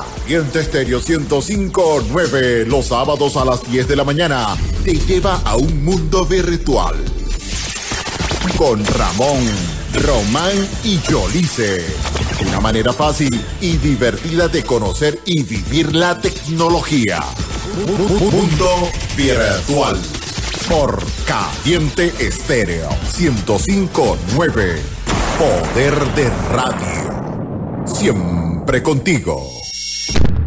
Caliente Estéreo 1059 los sábados a las 10 de la mañana te lleva a un mundo virtual. Con Ramón, Román y Yolice. Una manera fácil y divertida de conocer y vivir la tecnología. Mundo virtual. Por Caliente Estéreo 1059. Poder de radio. Siempre contigo.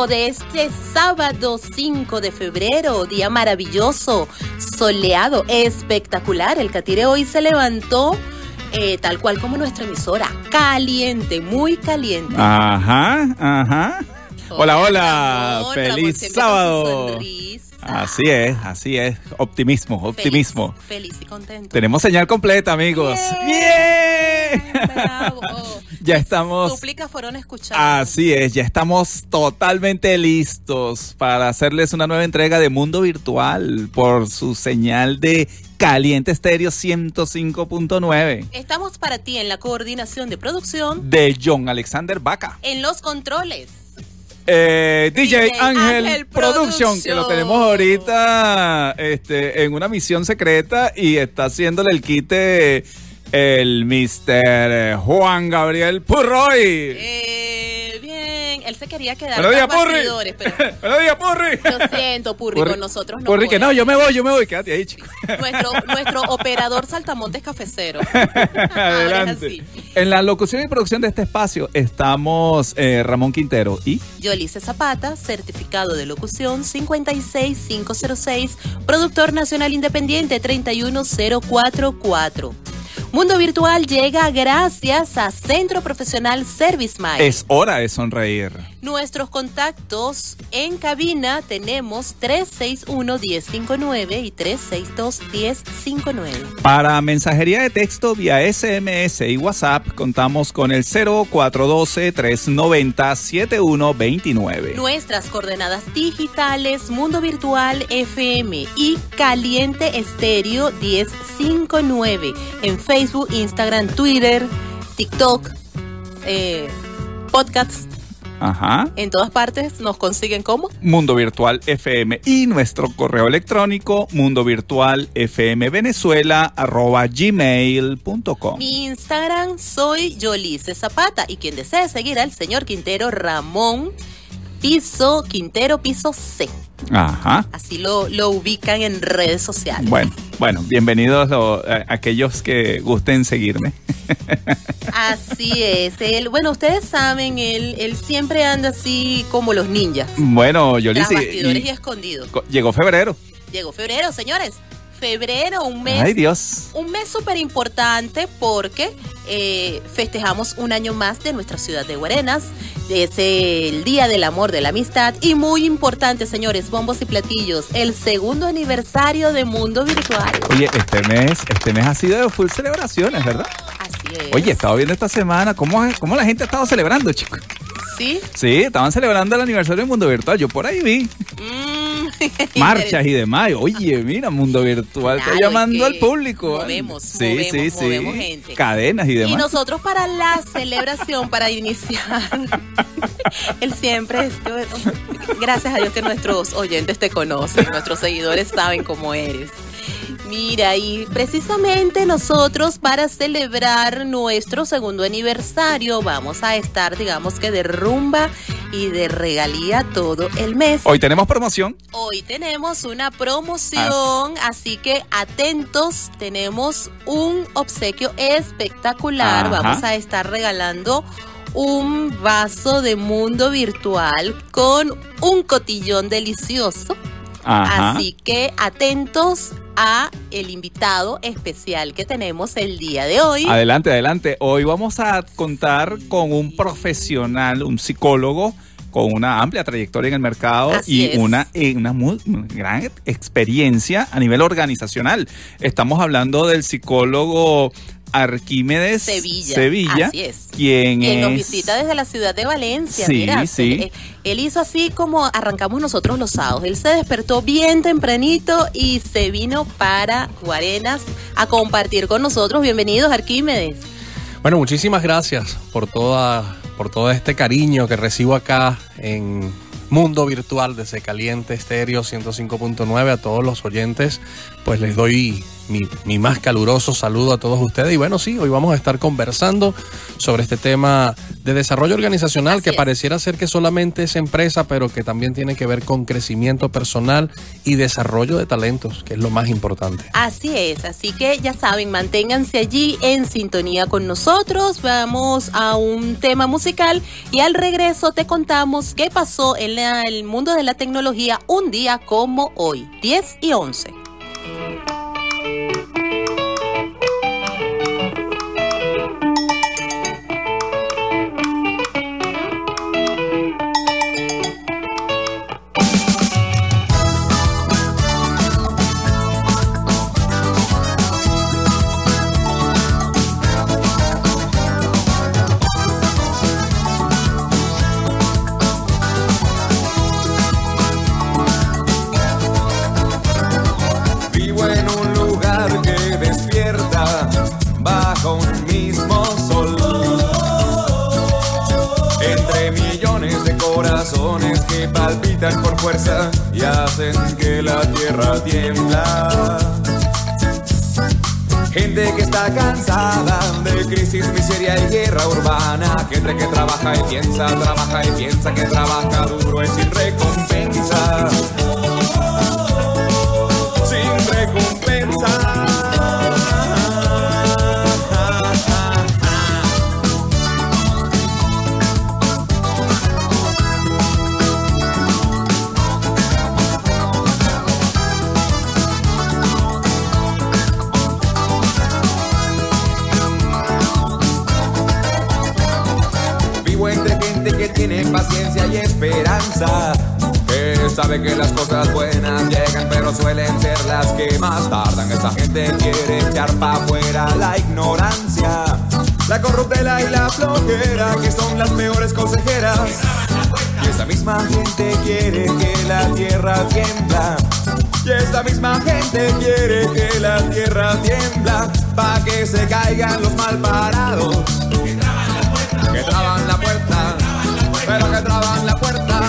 5 de este sábado 5 de febrero, día maravilloso, soleado, espectacular. El Catire hoy se levantó eh, tal cual como nuestra emisora, caliente, muy caliente. Ajá, ajá. Hola, hola. Ramón Feliz sábado. Así es, así es. Optimismo, optimismo. Feliz, feliz y contento. Tenemos señal completa, amigos. Bien, ¡Bien! bravo. Ya estamos. Súplicas fueron escuchadas. Así es, ya estamos totalmente listos para hacerles una nueva entrega de Mundo Virtual por su señal de Caliente Estéreo 105.9 Estamos para ti en la coordinación de producción, de John Alexander Vaca. en los controles. Eh, DJ, DJ Ángel, Ángel Production, que lo tenemos ahorita este, en una misión secreta y está haciéndole el quite el Mr. Juan Gabriel Purroy. Eh, bien, él se quería quedar tras Purri. bastidores, pero Buenos días, Purri. lo siento, Purri, Purri- con nosotros no Purri, que no, yo me voy, yo me voy. Quédate ahí, chico. Nuestro, nuestro operador saltamontes cafecero. Adelante. En la locución y producción de este espacio estamos eh, Ramón Quintero y Yolice Zapata, certificado de locución 56506, productor nacional independiente 31044. Mundo Virtual llega gracias a Centro Profesional Service Mind. es hora de sonreír. Nuestros contactos en cabina tenemos 361-1059 y 362-1059. Para mensajería de texto vía SMS y WhatsApp contamos con el 0412-390-7129. Nuestras coordenadas digitales Mundo Virtual FM y Caliente Estéreo 1059 en Facebook, Instagram, Twitter, TikTok, eh, podcasts, Ajá. en todas partes nos consiguen como Mundo Virtual FM y nuestro correo electrónico mundo virtual fm venezuela arroba gmail.com. mi Instagram soy Yolice Zapata y quien desee seguir al señor Quintero Ramón Piso Quintero Piso C. Ajá. Así lo, lo ubican en redes sociales. Bueno, bueno, bienvenidos lo- a- aquellos que gusten seguirme. Así es. Él, bueno, ustedes saben, él, él siempre anda así como los ninjas. Bueno, Tras Yolice, bastidores y, llegó febrero. Llegó febrero, señores. Febrero, un mes. Ay, Dios. Un mes súper importante porque eh, festejamos un año más de nuestra ciudad de Guarenas. Es el Día del Amor, de la Amistad. Y muy importante, señores, bombos y platillos, el segundo aniversario de Mundo Virtual. Oye, este mes, este mes ha sido de full celebraciones, ¿verdad? Así es. Oye, he estado viendo esta semana cómo, cómo la gente ha estado celebrando, chicos. ¿Sí? Sí, estaban celebrando el aniversario del Mundo Virtual. Yo por ahí vi Mm, marchas y demás. Oye, mira, Mundo Virtual está Claro, llamando es al público. movemos, movemos, movemos gente. Cadenas y Y demás. nosotros para la celebración, para iniciar, él siempre es, gracias a Dios que nuestros oyentes te conocen, nuestros seguidores saben cómo eres. Mira, y precisamente nosotros para celebrar nuestro segundo aniversario vamos a estar, digamos que de rumba y de regalía todo el mes. Hoy tenemos promoción. Hoy tenemos una promoción, así que atentos, tenemos un obsequio espectacular. Ajá. Vamos a estar regalando un vaso de mundo virtual con un cotillón delicioso. Ajá. Así que atentos a el invitado especial que tenemos el día de hoy. Adelante, adelante. Hoy vamos a contar con un profesional, un psicólogo con una amplia trayectoria en el mercado Así y es. una, eh, una muy gran experiencia a nivel organizacional. Estamos hablando del psicólogo Arquímedes Sevilla. Sevilla, Así es. quien Quien nos visita desde la ciudad de Valencia. Sí, Mira, sí. Él, él hizo así como arrancamos nosotros los sábados. Él se despertó bien tempranito y se vino para Guarenas a compartir con nosotros. Bienvenidos, Arquímedes. Bueno, muchísimas gracias por toda por todo este cariño que recibo acá en Mundo Virtual desde Caliente Estéreo 105.9 a todos los oyentes. Pues les doy mi, mi más caluroso saludo a todos ustedes. Y bueno, sí, hoy vamos a estar conversando sobre este tema de desarrollo organizacional Así que es. pareciera ser que solamente es empresa, pero que también tiene que ver con crecimiento personal y desarrollo de talentos, que es lo más importante. Así es, así que ya saben, manténganse allí en sintonía con nosotros. Vamos a un tema musical y al regreso te contamos qué pasó en la- el mundo de la tecnología un día como hoy, 10 y 11. Tierra tiembla. Gente que está cansada de crisis, miseria y guerra urbana. Gente que trabaja y piensa, trabaja y piensa que trabaja duro y sin recompensa. Sin recompensa. Paciencia y esperanza. Que sabe que las cosas buenas llegan, pero suelen ser las que más tardan. Esa gente quiere echar pa' afuera la ignorancia, la corruptela y la flojera, que son las peores consejeras. Y esa misma gente quiere que la tierra tiembla. Y esta misma gente quiere que la tierra tiembla, pa' que se caigan los mal pero que traban la puerta,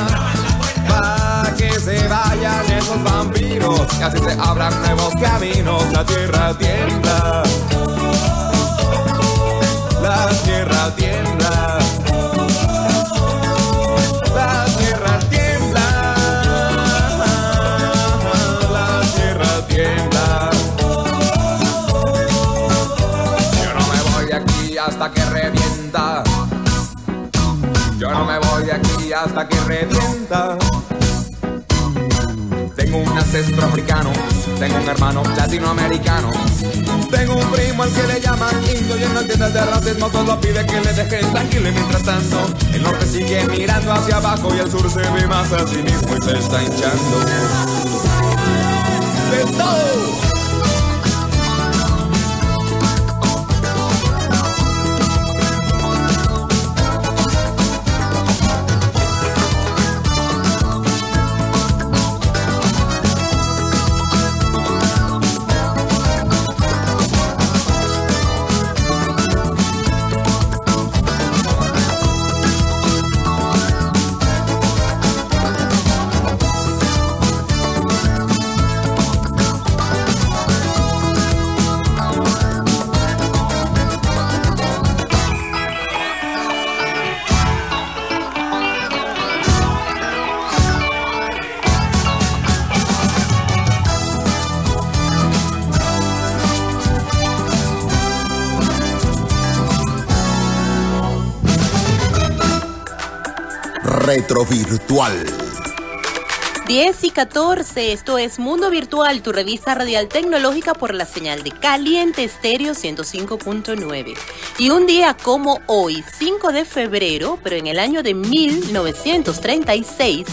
para que se vayan esos vampiros, y así se abran nuevos caminos, la tierra tiembla, la tierra tiembla, hasta que revienta. Tengo un ancestro africano, tengo un hermano latinoamericano. Tengo un primo al que le llaman indio y él no entiende de racismo, solo pide que le dejen tranquilo y mientras tanto el norte sigue mirando hacia abajo y el sur se ve más a sí mismo y se está hinchando. De todo. Retrovirtual. 10 y 14, esto es Mundo Virtual, tu revista radial tecnológica por la señal de Caliente Estéreo 105.9. Y un día como hoy, 5 de febrero, pero en el año de 1936,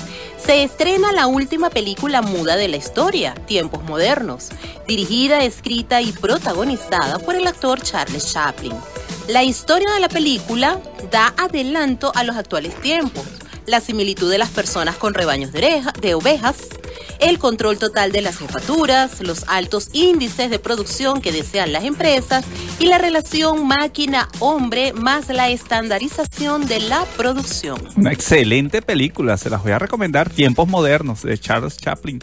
se estrena la última película muda de la historia, Tiempos Modernos, dirigida, escrita y protagonizada por el actor Charles Chaplin. La historia de la película da adelanto a los actuales tiempos la similitud de las personas con rebaños de, ovejas, el control total de las jefaturas, los altos índices de producción que desean las empresas y la relación máquina-hombre más la estandarización de la producción. Una excelente película, se las voy a recomendar. Tiempos modernos de Charles Chaplin.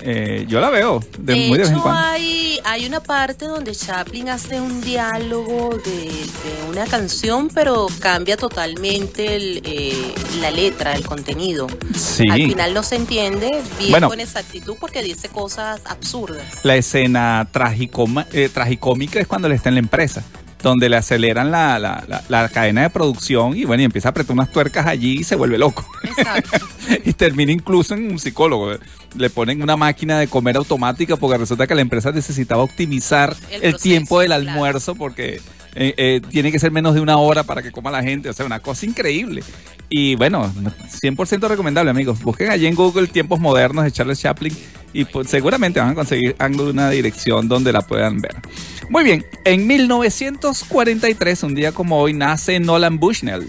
Eh, yo la veo de, De muy de vez en cuando. hay, hay una parte donde Chaplin hace un diálogo de, de una canción, pero cambia totalmente el, eh, la letra, el contenido. Sí. Al final no se entiende bien Bueno. con exactitud porque dice cosas absurdas. La escena tragicoma- eh, tragicómica es cuando él está en la empresa, donde le aceleran la, la- la- la cadena de producción y bueno, y empieza a apretar unas tuercas allí y se vuelve loco. Exacto. y termina incluso en un psicólogo. Le ponen una máquina de comer automática porque resulta que la empresa necesitaba optimizar El el, proceso, tiempo del claro. almuerzo porque eh, eh, tiene que ser menos de una hora para que coma la gente. O sea, una cosa increíble. Y bueno, 100% recomendable, amigos. Busquen allí en Google tiempos modernos de Charles Chaplin y pues, seguramente van a conseguir una dirección donde la puedan ver. Muy bien, en 1943, un día como hoy, nace Nolan Bushnell,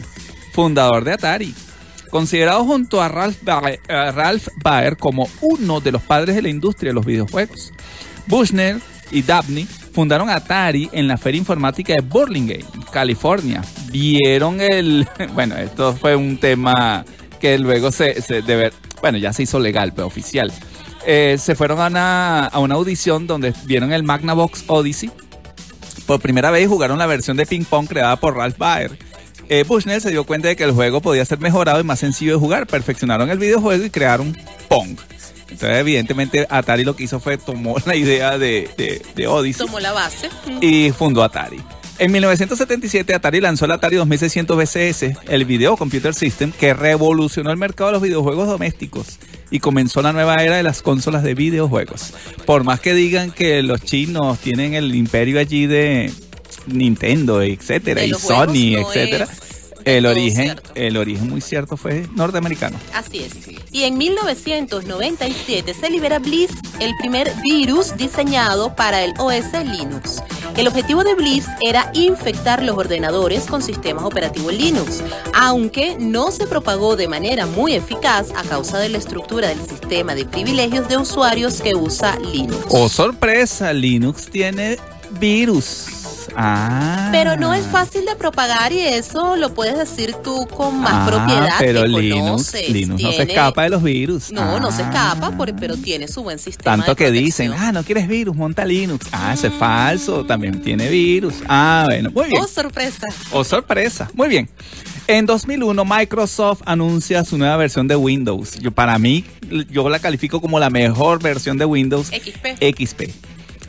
fundador de Atari. Considerado junto a Ralph Baer, Ralph Baer como uno de los padres de la industria de los videojuegos. Bushnell y Dabney fundaron Atari en la Feria Informática de Burlingame, California. Vieron el... Bueno, esto fue un tema que luego se... se de ver- bueno, ya se hizo legal, pero oficial. Eh, se fueron a una, a una audición donde vieron el Magnavox Odyssey por primera vez jugaron la versión de ping pong creada por Ralph Baer. Eh, Bushnell se dio cuenta de que el juego podía ser mejorado y más sencillo de jugar. Perfeccionaron el videojuego y crearon Pong. Entonces, evidentemente, Atari lo que hizo fue tomó la idea de, de, de Odyssey Tomó la base. y fundó Atari. En 1977 Atari lanzó el Atari 2600 BCS, el Video Computer System, que revolucionó el mercado de los videojuegos domésticos y comenzó la nueva era de las consolas de videojuegos. Por más que digan que los chinos tienen el imperio allí de Nintendo, etcétera, y Sony, no etcétera, es el origen, cierto. el origen muy cierto fue norteamericano. Así es. Y en 1997 se libera Bliss, el primer virus diseñado para el OS Linux. El objetivo de Bliss era infectar los ordenadores con sistemas operativos Linux, aunque no se propagó de manera muy eficaz a causa de la estructura del sistema de privilegios de usuarios que usa Linux. Oh, sorpresa, Linux tiene virus. Ah. Pero no es fácil de propagar y eso lo puedes decir tú con más Ah, propiedad pero que Linux, conoces. Linux no se escapa de los virus. No, no se Ah. escapa, por- pero tiene su buen sistema. Tanto de que dicen, ah, no quieres virus, monta Linux. Ah, eso es falso, también tiene virus. Ah, bueno, muy bien. Oh, sorpresa. Oh, sorpresa. Muy bien. En 2001, Microsoft anuncia su nueva versión de Windows. Yo, para mí, yo la califico como la mejor versión de Windows XP. XP.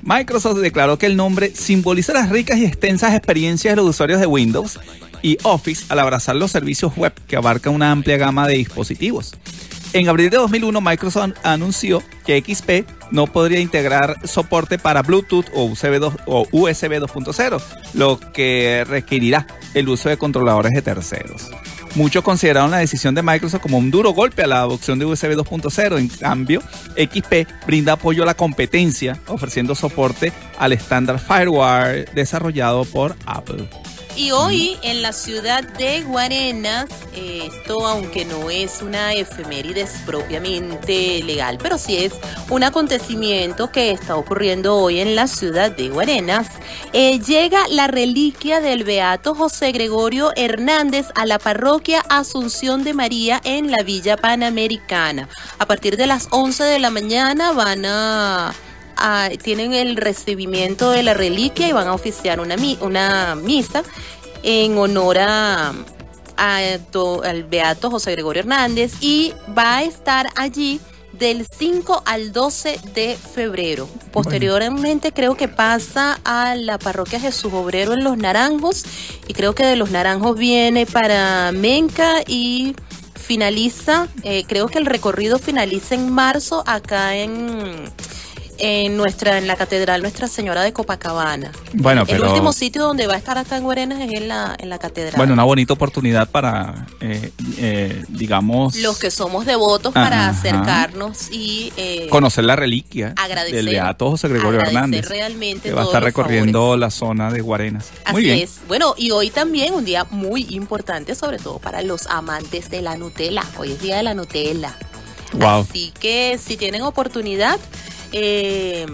Microsoft declaró que el nombre simboliza las ricas y extensas experiencias de los usuarios de Windows y Office al abrazar los servicios web que abarcan una amplia gama de dispositivos. En abril de 2001, Microsoft an- anunció que XP no podría integrar soporte para Bluetooth o USB, 2 o USB 2.0, lo que requerirá el uso de controladores de terceros. Muchos consideraron la decisión de Microsoft como un duro golpe a la adopción de USB 2.0. En cambio, XP brinda apoyo a la competencia, ofreciendo soporte al estándar Firewire desarrollado por Apple. Y hoy en la ciudad de Guarenas, esto aunque no es una efemérides propiamente legal, pero sí es un acontecimiento que está ocurriendo hoy en la ciudad de Guarenas, eh, llega la reliquia del Beato José Gregorio Hernández a la parroquia Asunción de María en la Villa Panamericana. A partir de las 11 de la mañana van a ah, tienen el recibimiento de la reliquia y van a oficiar una, una misa en honor a, a to- al Beato José Gregorio Hernández y va a estar allí del 5 al 12 de febrero. Posteriormente creo que pasa a la parroquia Jesús Obrero en Los Naranjos y creo que de Los Naranjos viene para Menca y finaliza, eh, creo que el recorrido finaliza en marzo acá en en nuestra en la catedral Nuestra Señora de Copacabana. Bueno, el pero- último sitio donde va a estar acá en Guarenas es en la en la catedral. Bueno, una bonita oportunidad para, eh, eh, digamos, los que somos devotos para Ajá. acercarnos y eh, conocer la reliquia agradecer, del Beato José Gregorio Hernández, realmente que va a estar recorriendo favores. la zona de Guarenas. Así Muy bien. es. Bueno, y hoy también un día muy importante, sobre todo para los amantes de la Nutella. Hoy es día de la Nutella. Wow. Así que si tienen oportunidad, eh,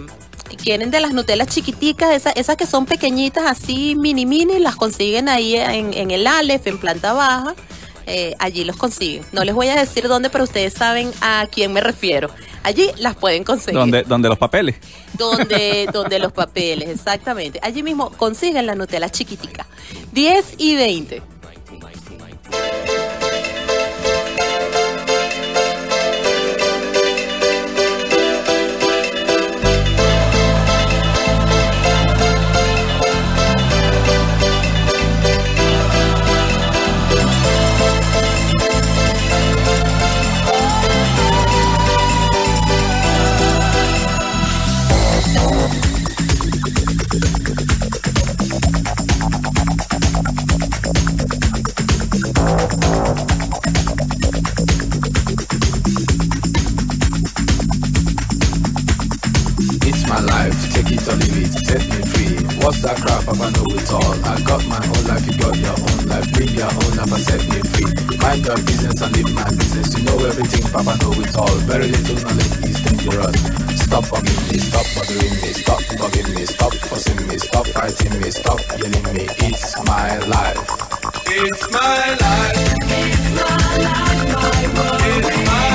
quieren de las Nutellas chiquiticas, esas, esas que son pequeñitas, así mini mini, las consiguen ahí en, en el Aleph, en planta baja. eh, allí los consiguen. No les voy a decir dónde, pero ustedes saben a quién me refiero. Allí las pueden conseguir. Donde, donde los papeles. donde, donde los papeles, exactamente. Allí mismo consiguen la Nutella chiquitica. 10 y 20. That crap? Papa know it all. I got my own life, you got your own life. Bring your own life and set me free. Mind your business and live my business. You know everything, Papa know it all. Very little knowledge is dangerous. Stop bugging me, stop bothering me, stop bugging me, stop fussing me, stop fighting me, stop yelling me. It's my life. It's my life. It's my life, my world. It's my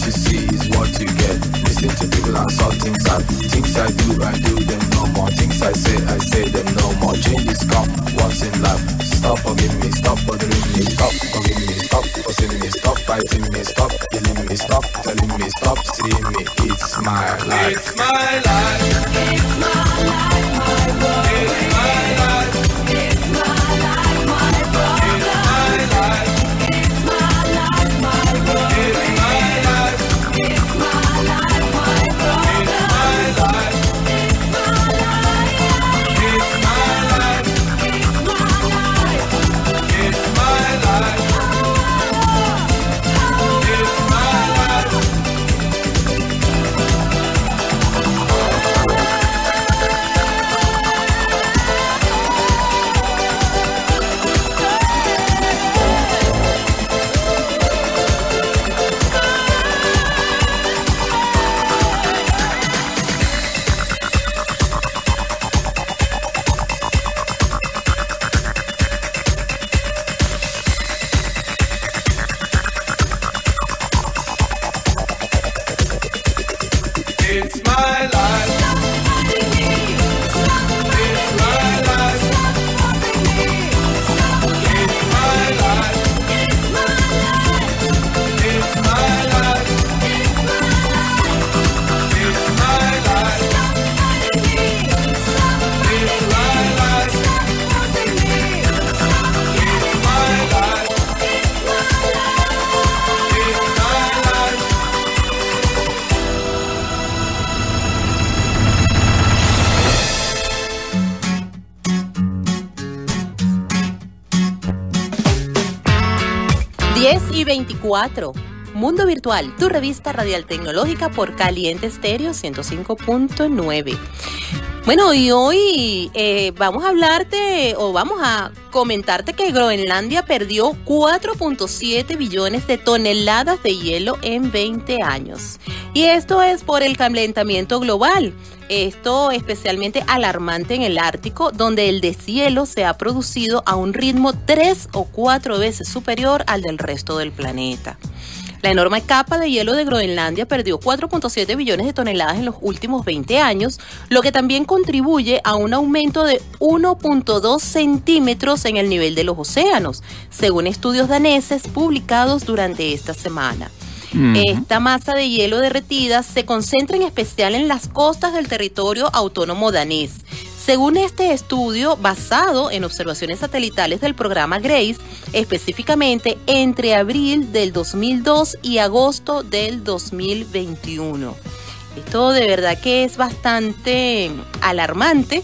Lie. What see is what you get. Listen to people and saw things I things I do, I do them no more. Things I say, I say them no more. Changes come once in life. Stop forgiving me, stop bothering me, stop forgiving me, stop forcing me, stop fighting me, stop killing me, stop telling me, stop seeing me. It's my life. It's my life. It's my life, 4. Mundo Virtual, tu revista radial tecnológica por Caliente Estéreo 105.9. Bueno, y hoy eh, vamos a hablarte o vamos a comentarte que Groenlandia perdió 4.7 billones de toneladas de hielo en 20 años. Y esto es por el calentamiento global. Esto especialmente alarmante en el Ártico, donde el deshielo se ha producido a un ritmo tres o cuatro veces superior al del resto del planeta. La enorme capa de hielo de Groenlandia perdió 4.7 billones de toneladas en los últimos 20 años, lo que también contribuye a un aumento de 1.2 centímetros en el nivel de los océanos, según estudios daneses publicados durante esta semana. Esta masa de hielo derretida se concentra en especial en las costas del territorio autónomo danés. Según este estudio, basado en observaciones satelitales del programa GRACE, específicamente entre abril del 2002 y agosto del 2021. Esto de verdad que es bastante alarmante,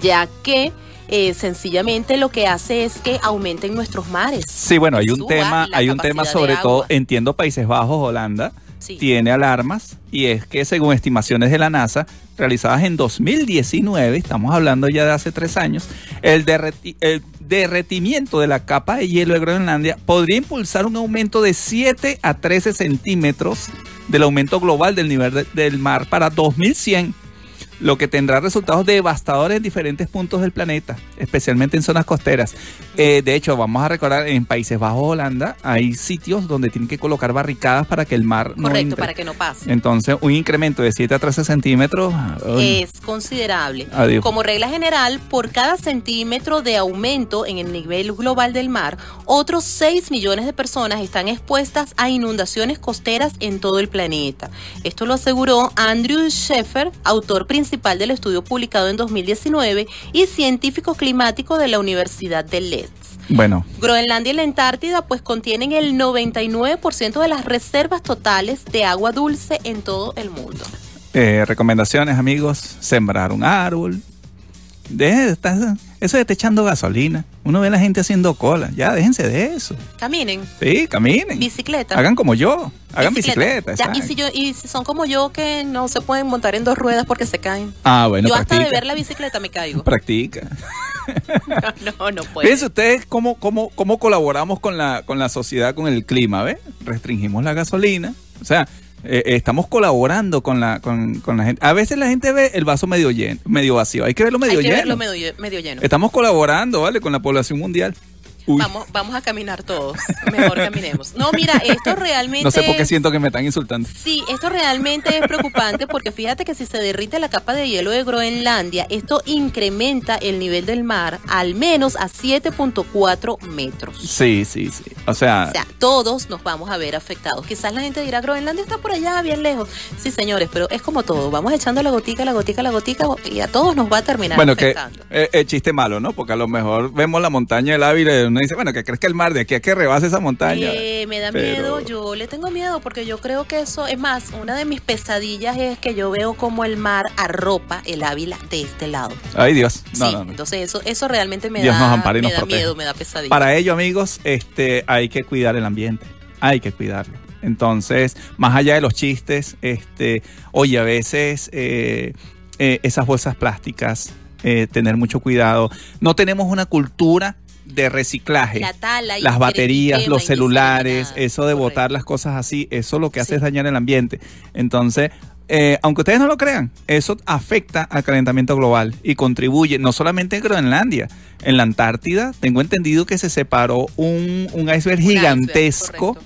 ya que eh, sencillamente lo que hace es que aumenten nuestros mares. Sí, bueno, hay un tema, hay un tema sobre todo, entiendo Países Bajos, Holanda, Sí. tiene alarmas y es que según estimaciones de la NASA realizadas en 2019, estamos hablando ya de hace tres años, el, derreti- el derretimiento de la capa de hielo de Groenlandia podría impulsar un aumento de 7 a 13 centímetros del aumento global del nivel de- del mar para 2100 lo que tendrá resultados devastadores en diferentes puntos del planeta, especialmente en zonas costeras. Eh, de hecho, vamos a recordar, en Países Bajos, Holanda, hay sitios donde tienen que colocar barricadas para que el mar no Correcto, entre. para que no pase. Entonces, un incremento de 7 a 13 centímetros. uy, es considerable. Adiós. Como regla general, por cada centímetro de aumento en el nivel global del mar, otros 6 millones de personas están expuestas a inundaciones costeras en todo el planeta. Esto lo aseguró Andrew Sheffer, autor principal del estudio publicado en 2019 y científico climático de la Universidad de Leeds. Bueno, Groenlandia y la Antártida pues contienen el 99% de las reservas totales de agua dulce en todo el mundo. Eh, recomendaciones, amigos, sembrar un árbol. Deje de estar- eso de estar echando gasolina. Uno ve a la gente haciendo cola. Ya, déjense de eso. Caminen. Sí, caminen. Bicicleta. Hagan como yo. Hagan bicicleta. Ya, y, si yo, y si son como yo que no se pueden montar en dos ruedas porque se caen. Ah, bueno, yo hasta de ver la bicicleta me caigo. Practica. no, no puedo. Fíjense ustedes cómo, cómo, cómo colaboramos con la, con la sociedad, con el clima, ¿ves? Restringimos la gasolina. O sea, eh, eh, estamos colaborando con la, con, con la gente. A veces la gente ve el vaso medio lleno, medio vacío. Hay que verlo medio Hay que lleno. verlo medio, medio lleno. Estamos colaborando, ¿vale? Con la población mundial. Uy, Vamos, vamos a caminar todos. Mejor caminemos. No, mira, esto realmente. no sé por qué es- siento que me están insultando. Sí, esto realmente es preocupante porque fíjate que si se derrite la capa de hielo de Groenlandia, esto incrementa el nivel del mar al menos a 7.4 metros. Sí, sí, sí. O sea, O sea, todos nos vamos a ver afectados. Quizás la gente dirá, Groenlandia está por allá, bien lejos. Sí, señores, pero es como todo. Vamos echando la gotica, la gotica, la gotica y a todos nos va a terminar bueno, que afectando. eh, eh, chiste malo, ¿no? Porque a lo mejor vemos la montaña del Ávila uno dice, bueno, que crees que el mar de aquí a que rebase esa montaña. Eh, me da Pero- miedo, yo le tengo miedo porque yo creo que eso, es más, una de mis pesadillas es que yo veo como el mar arropa el Ávila de este lado. Ay, Dios. No, sí, no, no. entonces eso, eso realmente me Dios da, nos ampare y me nos da proteja. miedo, me da pesadilla. Para ello, amigos, este, hay que cuidar el ambiente. Hay que cuidarlo. Entonces, más allá de los chistes, este, oye, a veces eh, eh, esas bolsas plásticas, eh, tener mucho cuidado. No tenemos una cultura de reciclaje. La tala y las baterías, los celulares, eso de Correcto. botar las cosas así, eso lo que hace Sí. es dañar el ambiente. Entonces, eh, aunque ustedes no lo crean, eso afecta al calentamiento global y contribuye no solamente en Groenlandia, en la Antártida, tengo entendido que se separó un, un iceberg Un iceberg, gigantesco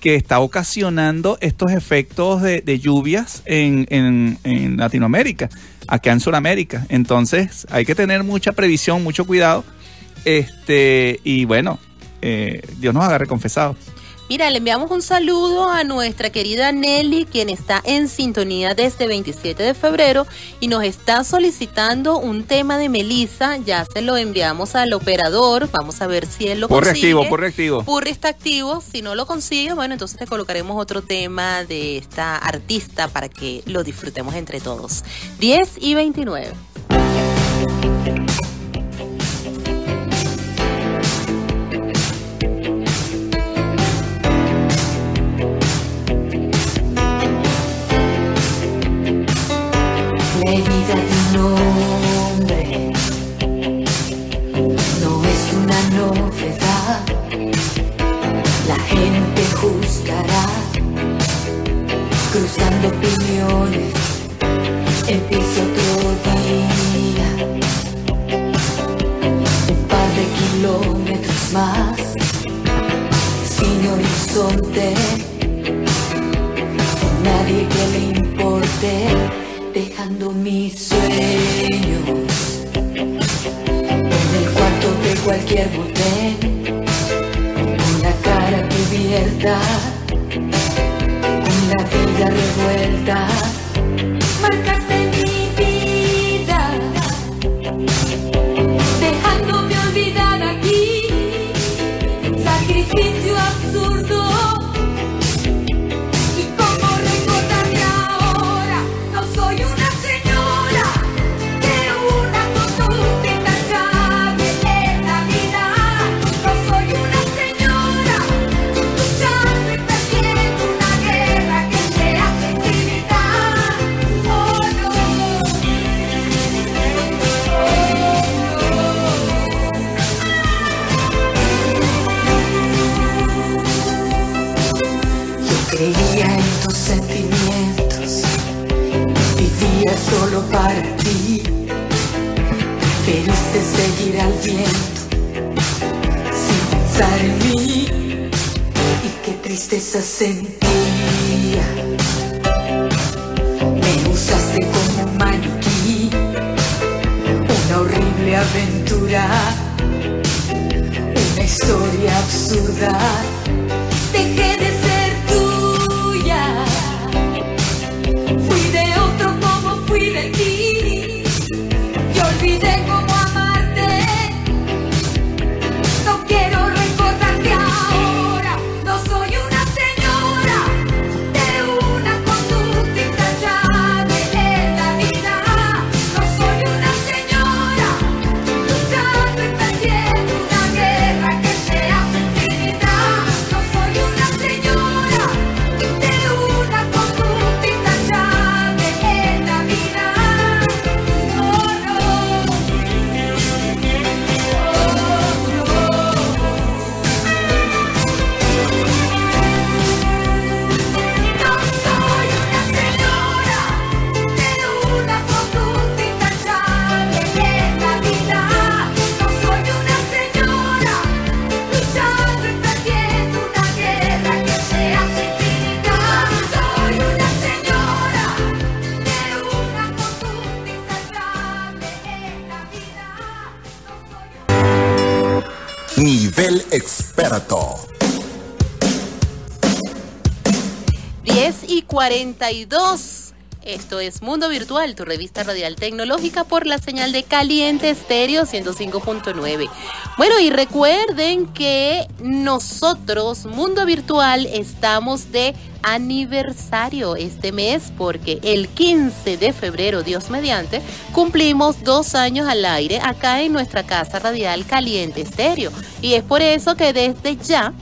que está ocasionando estos efectos de, de lluvias en, en- en Latinoamérica, acá en Sudamérica. Entonces hay que tener mucha previsión, mucho cuidado. Este, y bueno, eh, Dios nos agarre confesados. Mira, le enviamos un saludo a nuestra querida Nelly, quien está en sintonía desde 27 de febrero y nos está solicitando un tema de Melissa. Ya se lo enviamos al operador. Vamos a ver si él lo Por consigue. reactivo, por reactivo. Purri está activo. Si no lo consigue, bueno, entonces le colocaremos otro tema de esta artista para que lo disfrutemos entre todos. 10 y 29. La herida de un hombre no es una novedad. La gente juzgará, cruzando opiniones. Empieza otro día, un par de kilómetros más, sin horizonte nadie que le importe, mis sueños. En el cuarto de cualquier motel, con la cara cubierta, con la vida revuelta, marcaste solo para ti. Preferiste seguir al viento, sin pensar en mí. Y qué tristeza sentía. Me usaste como un maniquí, una horrible aventura, una historia absurda 42. Esto es Mundo Virtual, tu revista radial tecnológica por la señal de Caliente Estéreo 105.9. Bueno, y recuerden que nosotros, Mundo Virtual, estamos de aniversario este mes porque el 15 de febrero, Dios mediante, cumplimos dos años al aire acá en nuestra casa radial Caliente Estéreo. Y es por eso que desde ya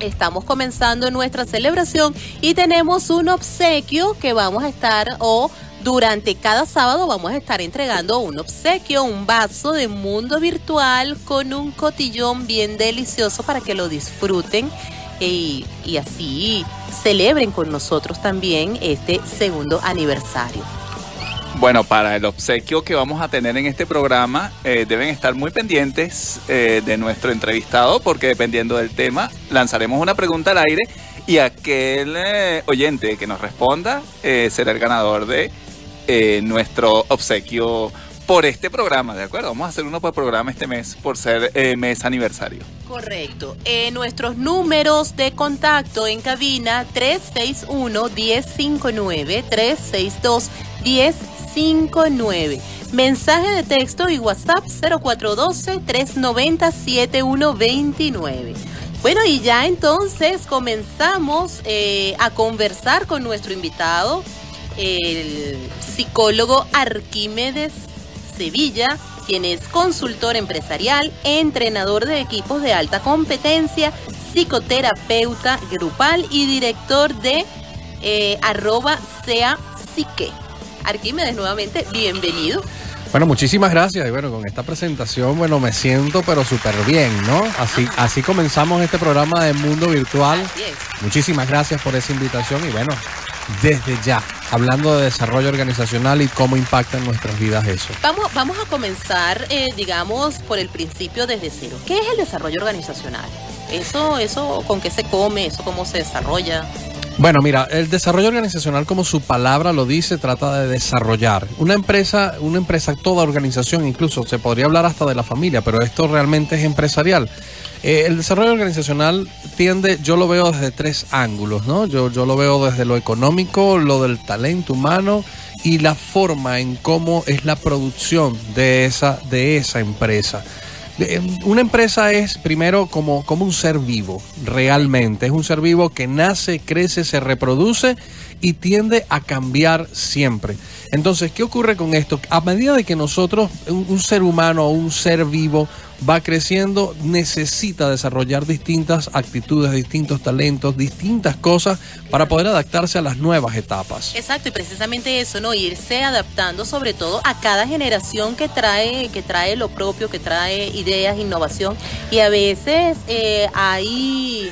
Estamos comenzando nuestra celebración y tenemos un obsequio que vamos a estar o durante cada sábado vamos a estar entregando un obsequio, un vaso de mundo virtual con un cotillón bien delicioso para que lo disfruten y, así celebren con nosotros también este segundo aniversario. Bueno, para el obsequio que vamos a tener en este programa, eh, deben estar muy pendientes eh, de nuestro entrevistado, porque dependiendo del tema, lanzaremos una pregunta al aire y aquel eh, oyente que nos responda eh, será el ganador de nuestro obsequio por este programa, ¿de acuerdo? Vamos a hacer uno por programa este mes, por ser mes aniversario. Correcto. Nuestros números de contacto en cabina 361-1059, 362-1059. Mensaje de texto y WhatsApp 0412-390-7129. Bueno, y ya entonces comenzamos eh, a conversar con nuestro invitado, el psicólogo Arquímedes Sevilla, quien es consultor empresarial, entrenador de equipos de alta competencia, psicoterapeuta grupal y director de eh, arroba sea psique. Arquímedes, nuevamente, bienvenido. Bueno, muchísimas gracias. Y bueno, con esta presentación, bueno, me siento pero súper bien, ¿no? Así, así comenzamos este programa de Mundo Virtual. Así es. Muchísimas gracias por esa invitación y bueno, desde ya, hablando de desarrollo organizacional y cómo impacta en nuestras vidas eso. Vamos, vamos a comenzar, eh, digamos, por el principio desde cero. ¿Qué es el desarrollo organizacional? Eso, eso, ¿con qué se come? ¿Eso cómo se desarrolla? Bueno, mira, el desarrollo organizacional, como su palabra lo dice, trata de desarrollar. Una empresa, una empresa, toda organización, incluso se podría hablar hasta de la familia, pero esto realmente es empresarial. Eh, el desarrollo organizacional tiende, yo lo veo desde tres ángulos, ¿no? Yo, yo lo veo desde lo económico, lo del talento humano y la forma en cómo es la producción de esa, de esa empresa. Eh, Una empresa es primero como, como un ser vivo, realmente. Es un ser vivo que nace, crece, se reproduce y tiende a cambiar siempre. Entonces, ¿qué ocurre con esto? A medida de que nosotros, un, un ser humano o un ser vivo va creciendo, necesita desarrollar distintas actitudes, distintos talentos, distintas cosas para poder adaptarse a las nuevas etapas. Exacto, y precisamente eso, ¿no? Irse adaptando sobre todo a cada generación que trae, que trae lo propio, que trae ideas, innovación. Y a veces eh, hay,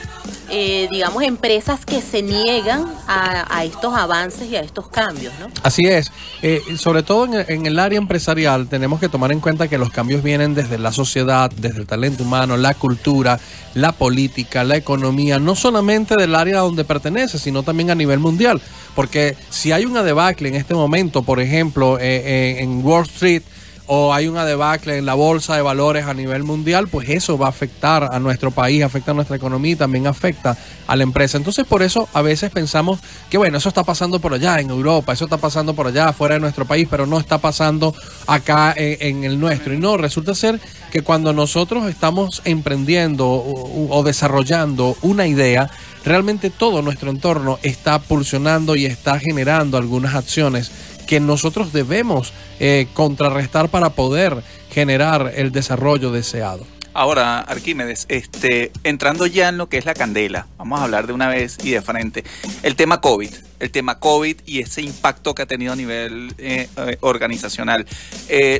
eh, digamos, empresas que se niegan a, a estos avances y a estos cambios, ¿no? Así es. Eh, sobre todo en, en el área empresarial tenemos que tomar en cuenta que los cambios vienen desde la sociedad, desde el talento humano, la cultura, la política, la economía, no solamente del área donde pertenece, sino también a nivel mundial. Porque si hay una debacle en este momento, por ejemplo, eh, eh, en Wall Street, o hay una debacle en la bolsa de valores a nivel mundial, pues eso va a afectar a nuestro país, afecta a nuestra economía y también afecta a la empresa. Entonces, por eso a veces pensamos que, bueno, eso está pasando por allá en Europa, eso está pasando por allá fuera de nuestro país, pero no está pasando acá en, el nuestro. Y no, resulta ser que cuando nosotros estamos emprendiendo o desarrollando una idea, realmente todo nuestro entorno está pulsionando y está generando algunas acciones que nosotros debemos eh, contrarrestar para poder generar el desarrollo deseado. Ahora, Arquímedes, este, entrando ya en lo que es la candela, vamos a hablar de una vez y de frente. El tema COVID, el tema COVID y ese impacto que ha tenido a nivel eh, eh, organizacional.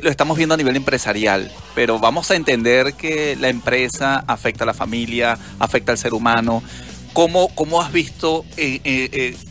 Lo estamos viendo a nivel empresarial, pero vamos a entender que la empresa afecta a la familia, afecta al ser humano. ¿Cómo, cómo has visto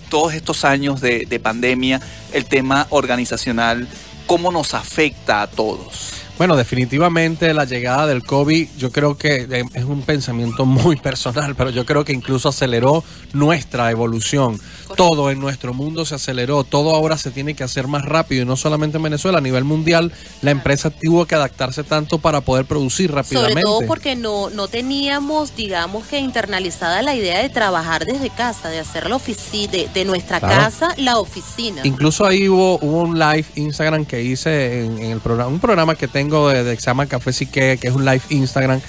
todos estos años de, de pandemia el tema organizacional? ¿Cómo nos afecta a todos? Bueno, definitivamente la llegada del COVID, yo creo que eh, es un pensamiento muy personal, pero yo creo que incluso aceleró nuestra evolución. Todo en nuestro mundo se aceleró, todo ahora se tiene que hacer más rápido y no solamente en Venezuela, a nivel mundial, la empresa tuvo que adaptarse tanto para poder producir rápidamente. Sobre todo porque no, no teníamos, digamos que internalizada la idea de trabajar desde casa, de hacer la oficina, de, de nuestra Claro. casa la oficina. Incluso ahí hubo, hubo un live Instagram que hice en, en el programa, un programa que tengo de, de Café Sique, que es un live Instagram,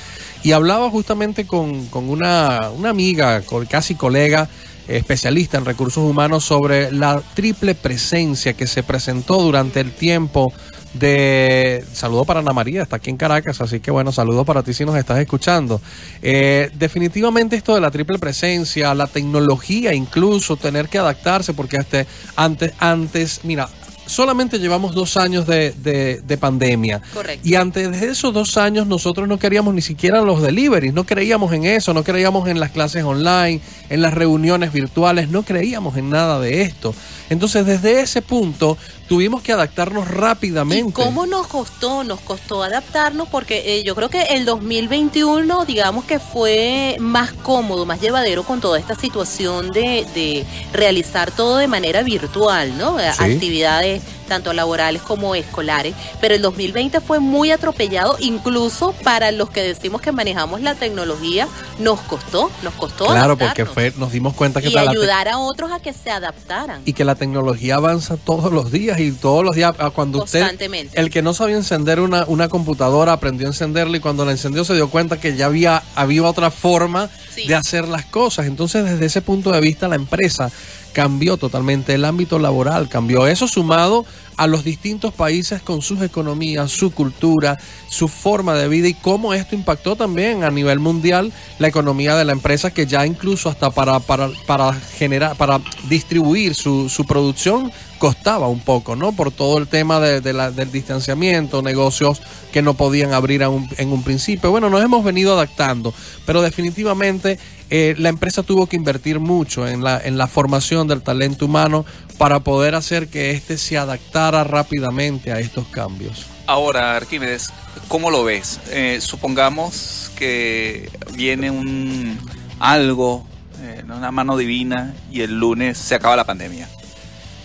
y hablaba justamente con, con una, una amiga, casi colega, especialista en recursos humanos, sobre la triple presencia que se presentó durante el tiempo de... Saludo para Ana María, está aquí en Caracas, así que bueno, saludo para ti si nos estás escuchando. Eh, definitivamente esto de la triple presencia, la tecnología incluso, tener que adaptarse, porque este, antes, antes, mira, solamente llevamos dos años de, de- de pandemia. Correcto. Y antes de esos dos años nosotros no queríamos ni siquiera los deliveries, no creíamos en eso, no creíamos en las clases online, en las reuniones virtuales, no creíamos en nada de esto. Entonces desde ese punto tuvimos que adaptarnos rápidamente. ¿Y cómo nos costó? Nos costó adaptarnos porque eh, yo creo que el 2021, digamos que fue más cómodo, más llevadero con toda esta situación de, de realizar todo de manera virtual, ¿no? Sí. Actividades tanto laborales como escolares. Pero el 2020 fue muy atropellado, incluso para los que decimos que manejamos la tecnología, nos costó, nos costó. Claro, porque fue, nos dimos cuenta que Y ayudar a otros a que se adaptaran. y que la tecnología avanza todos los días y todos los días ah, cuando usted Constantemente. el que no sabía encender una, una computadora aprendió a encenderla y cuando la encendió se dio cuenta que ya había había otra forma Sí. de hacer las cosas entonces desde ese punto de vista la empresa cambió totalmente el ámbito laboral cambió eso sumado a los distintos países con sus economías, su cultura, su forma de vida y cómo esto impactó también a nivel mundial la economía de la empresa que ya incluso hasta para, para, para generar, para distribuir su, su producción costaba un poco, ¿no? Por todo el tema de, la- del distanciamiento, negocios que no podían abrir un- en un principio. Bueno, nos hemos venido adaptando, pero definitivamente eh, la empresa tuvo que invertir mucho en la, en la formación del talento humano para poder hacer que éste se adaptara rápidamente a estos cambios. Ahora, Arquímedes, ¿cómo lo ves? Eh, supongamos que viene un algo, eh, una mano divina y el lunes se acaba la pandemia.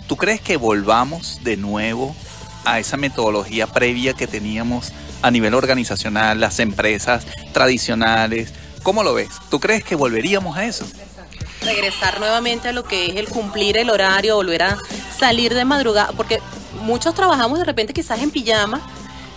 ¿Tú crees que volvamos de nuevo a esa metodología previa que teníamos a nivel organizacional, las empresas tradicionales? ¿Cómo lo ves? ¿Tú crees que volveríamos a eso? regresar nuevamente a lo que es el cumplir el horario, volver a salir de madrugada, porque muchos trabajamos de repente quizás en pijama.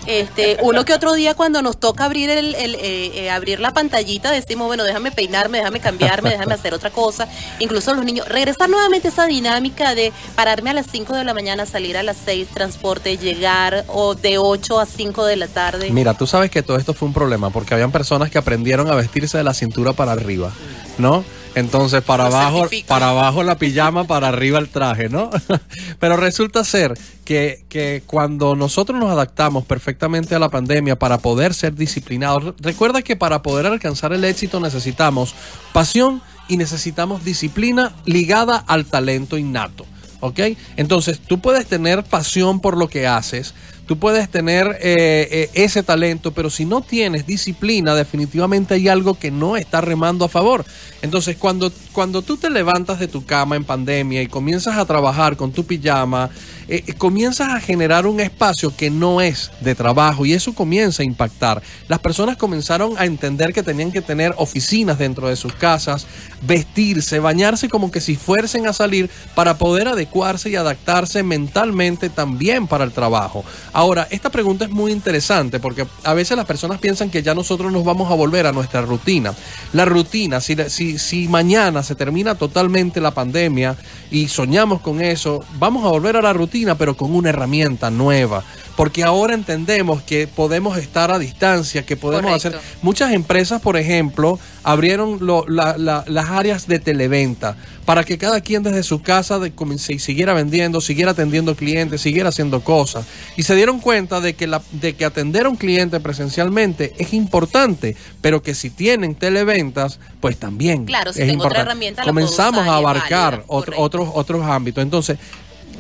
Este, uno que otro día cuando nos toca abrir el, el, eh, eh, abrir la pantallita decimos, bueno, déjame peinarme, déjame cambiarme, déjame hacer otra cosa. Incluso los niños, regresar nuevamente esa dinámica de pararme a las 5 de la mañana, salir a las 6, transporte, llegar o de 8 a 5 de la tarde. Mira, tú sabes que todo esto fue un problema porque habían personas que aprendieron a vestirse de la cintura para arriba, ¿no? Entonces, para Lo abajo, certifico. para abajo la pijama, para arriba el traje, ¿no? Pero resulta ser que, que cuando nosotros nos adaptamos perfectamente a la pandemia para poder ser disciplinados, re- recuerda que para poder alcanzar el éxito necesitamos pasión y necesitamos disciplina ligada al talento innato. ¿Ok? Entonces, tú puedes tener pasión por lo que haces, tú puedes tener eh, eh, ese talento, pero si no tienes disciplina, definitivamente hay algo que no está remando a favor. Entonces, cuando, cuando tú te levantas de tu cama en pandemia y comienzas a trabajar con tu pijama, eh, comienzas a generar un espacio que no es de trabajo y eso comienza a impactar. Las personas comenzaron a entender que tenían que tener oficinas dentro de sus casas, vestirse, bañarse como que si fuesen a salir para poder adecuarse y adaptarse mentalmente también para el trabajo. Ahora, esta pregunta es muy interesante porque a veces las personas piensan que ya nosotros nos vamos a volver a nuestra rutina. La rutina, si, si, si mañana se termina totalmente la pandemia y soñamos con eso, vamos a volver a la rutina pero con una herramienta nueva. Porque ahora entendemos que podemos estar a distancia, que podemos Correcto. hacer... Muchas empresas, por ejemplo, abrieron lo- la- la- las áreas de televenta para que cada quien desde su casa de, si- siguiera vendiendo, siguiera atendiendo clientes, siguiera haciendo cosas. Y se dieron cuenta de que, la, de que atender a un cliente presencialmente es importante, pero que si tienen televentas, pues también Claro, si es tengo otra herramienta, la Comenzamos a abarcar otro- otros, otros ámbitos. Entonces,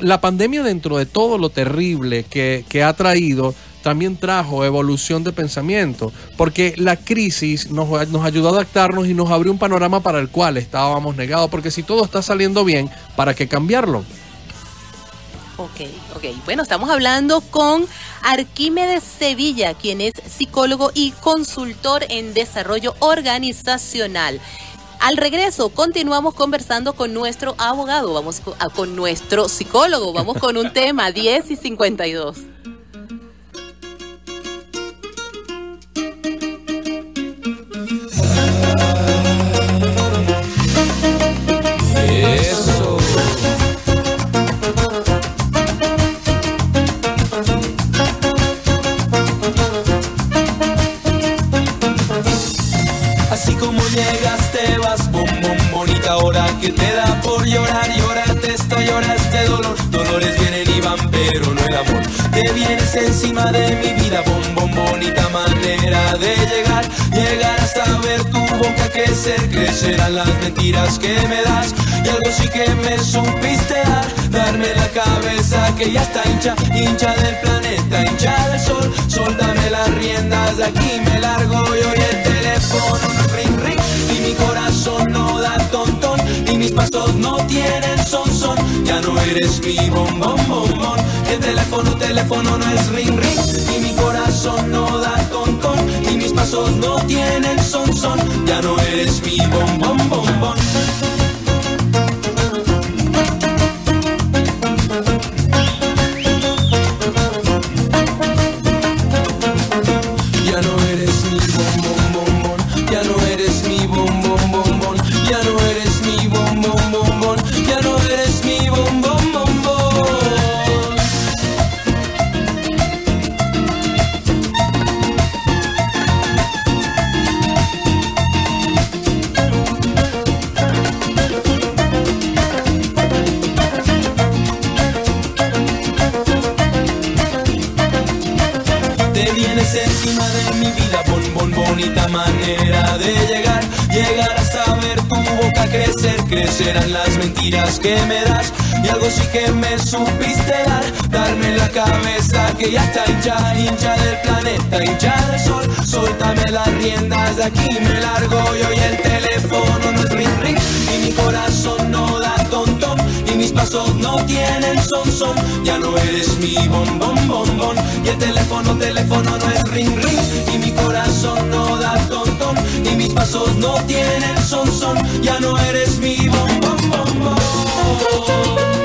la pandemia dentro de todo lo terrible que, que ha traído, también trajo evolución de pensamiento, porque la crisis nos, nos ayudó a adaptarnos y nos abrió un panorama para el cual estábamos negados, porque si todo está saliendo bien, ¿para qué cambiarlo? Ok, ok. Bueno, estamos hablando con Arquímedes Sevilla, quien es psicólogo y consultor en desarrollo organizacional. Al regreso, continuamos conversando con nuestro abogado, vamos co- a- con nuestro psicólogo, vamos con un tema 10 y 52. Que te da por llorar llorarte esto lloraste dolor. Dolores vienen y van pero no el amor. Te vienes encima de mi vida bom bom bonita manera de llegar. Llegar hasta ver tu boca crecer crecerán las mentiras que me das. Y algo sí que me supiste dar darme la cabeza que ya está hincha hincha del planeta hincha del sol. Soltame las riendas de aquí me largo y el teléfono no ring ring. Y mi corazón no da tontón pasos no tienen son son. Ya no eres mi bombón bombón. El teléfono teléfono no es ring ring. Y mi corazón no da tontón. Y mis pasos no tienen son son. Ya no eres mi bombón bombón que me das. Y algo sí que me supiste dar, darme la cabeza que ya está hincha, hincha del planeta, hincha del sol. Suéltame las riendas de aquí, me largo yo y el teléfono no es ring ring. Y mi corazón no da tontón, y mis pasos no tienen son son. Ya no eres mi bombón bombón, y el teléfono, teléfono no es ring ring. Y mi corazón no da tontón, y mis pasos no tienen son son. Ya no eres mi bombón bombón. Ya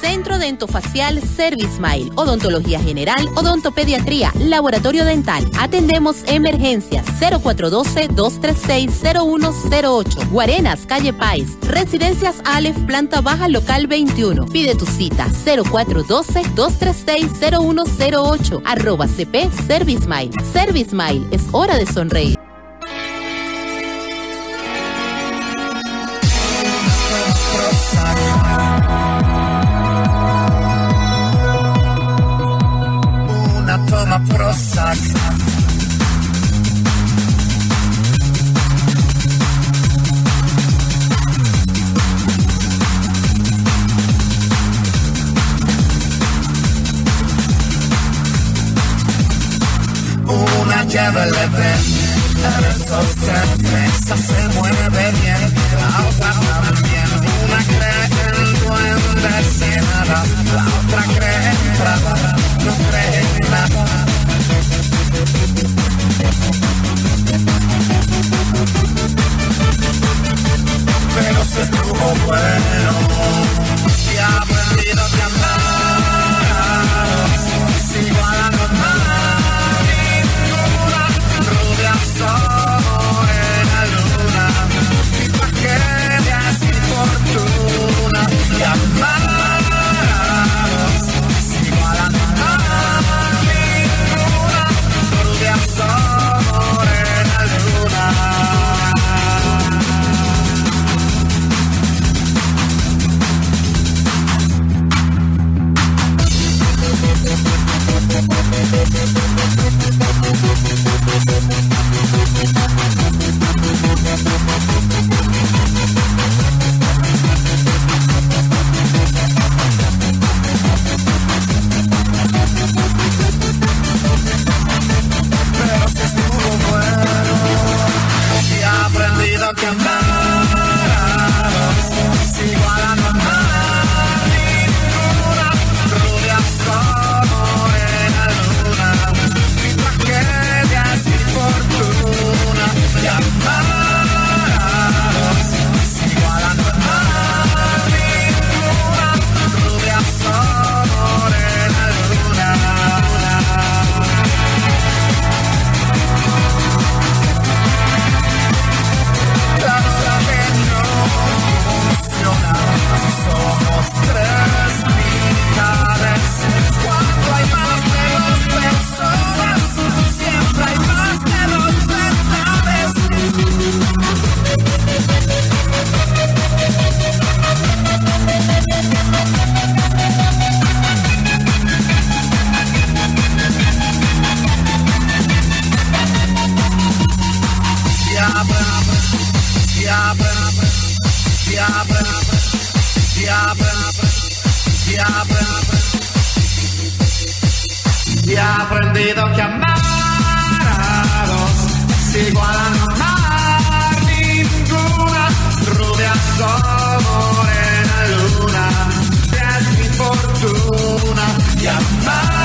Centro Dentofacial Service Smile, Odontología General, Odontopediatría, Laboratorio Dental. Atendemos emergencias 0412-236-0108. Guarenas, Calle Pais. Residencias Aleph, planta baja local 21. Pide tu cita 0412-236-0108. Arroba CP Service Smile. Service Smile, es hora de sonreír. Una llave leve, el esa se mueve bien, la otra también. Una cree en duendes y nada, la otra cree en nada, no cree en nada. pero se estuvo bueno. Y he aprendido que andar es igual a normal. Ninguna rubia sobre la luna. Mi tragedia es mi fortuna. Y amar Y he aprendido que amar a dos es igual a no amar ninguna. Rubia sol, morena luna es mi fortuna. Y amar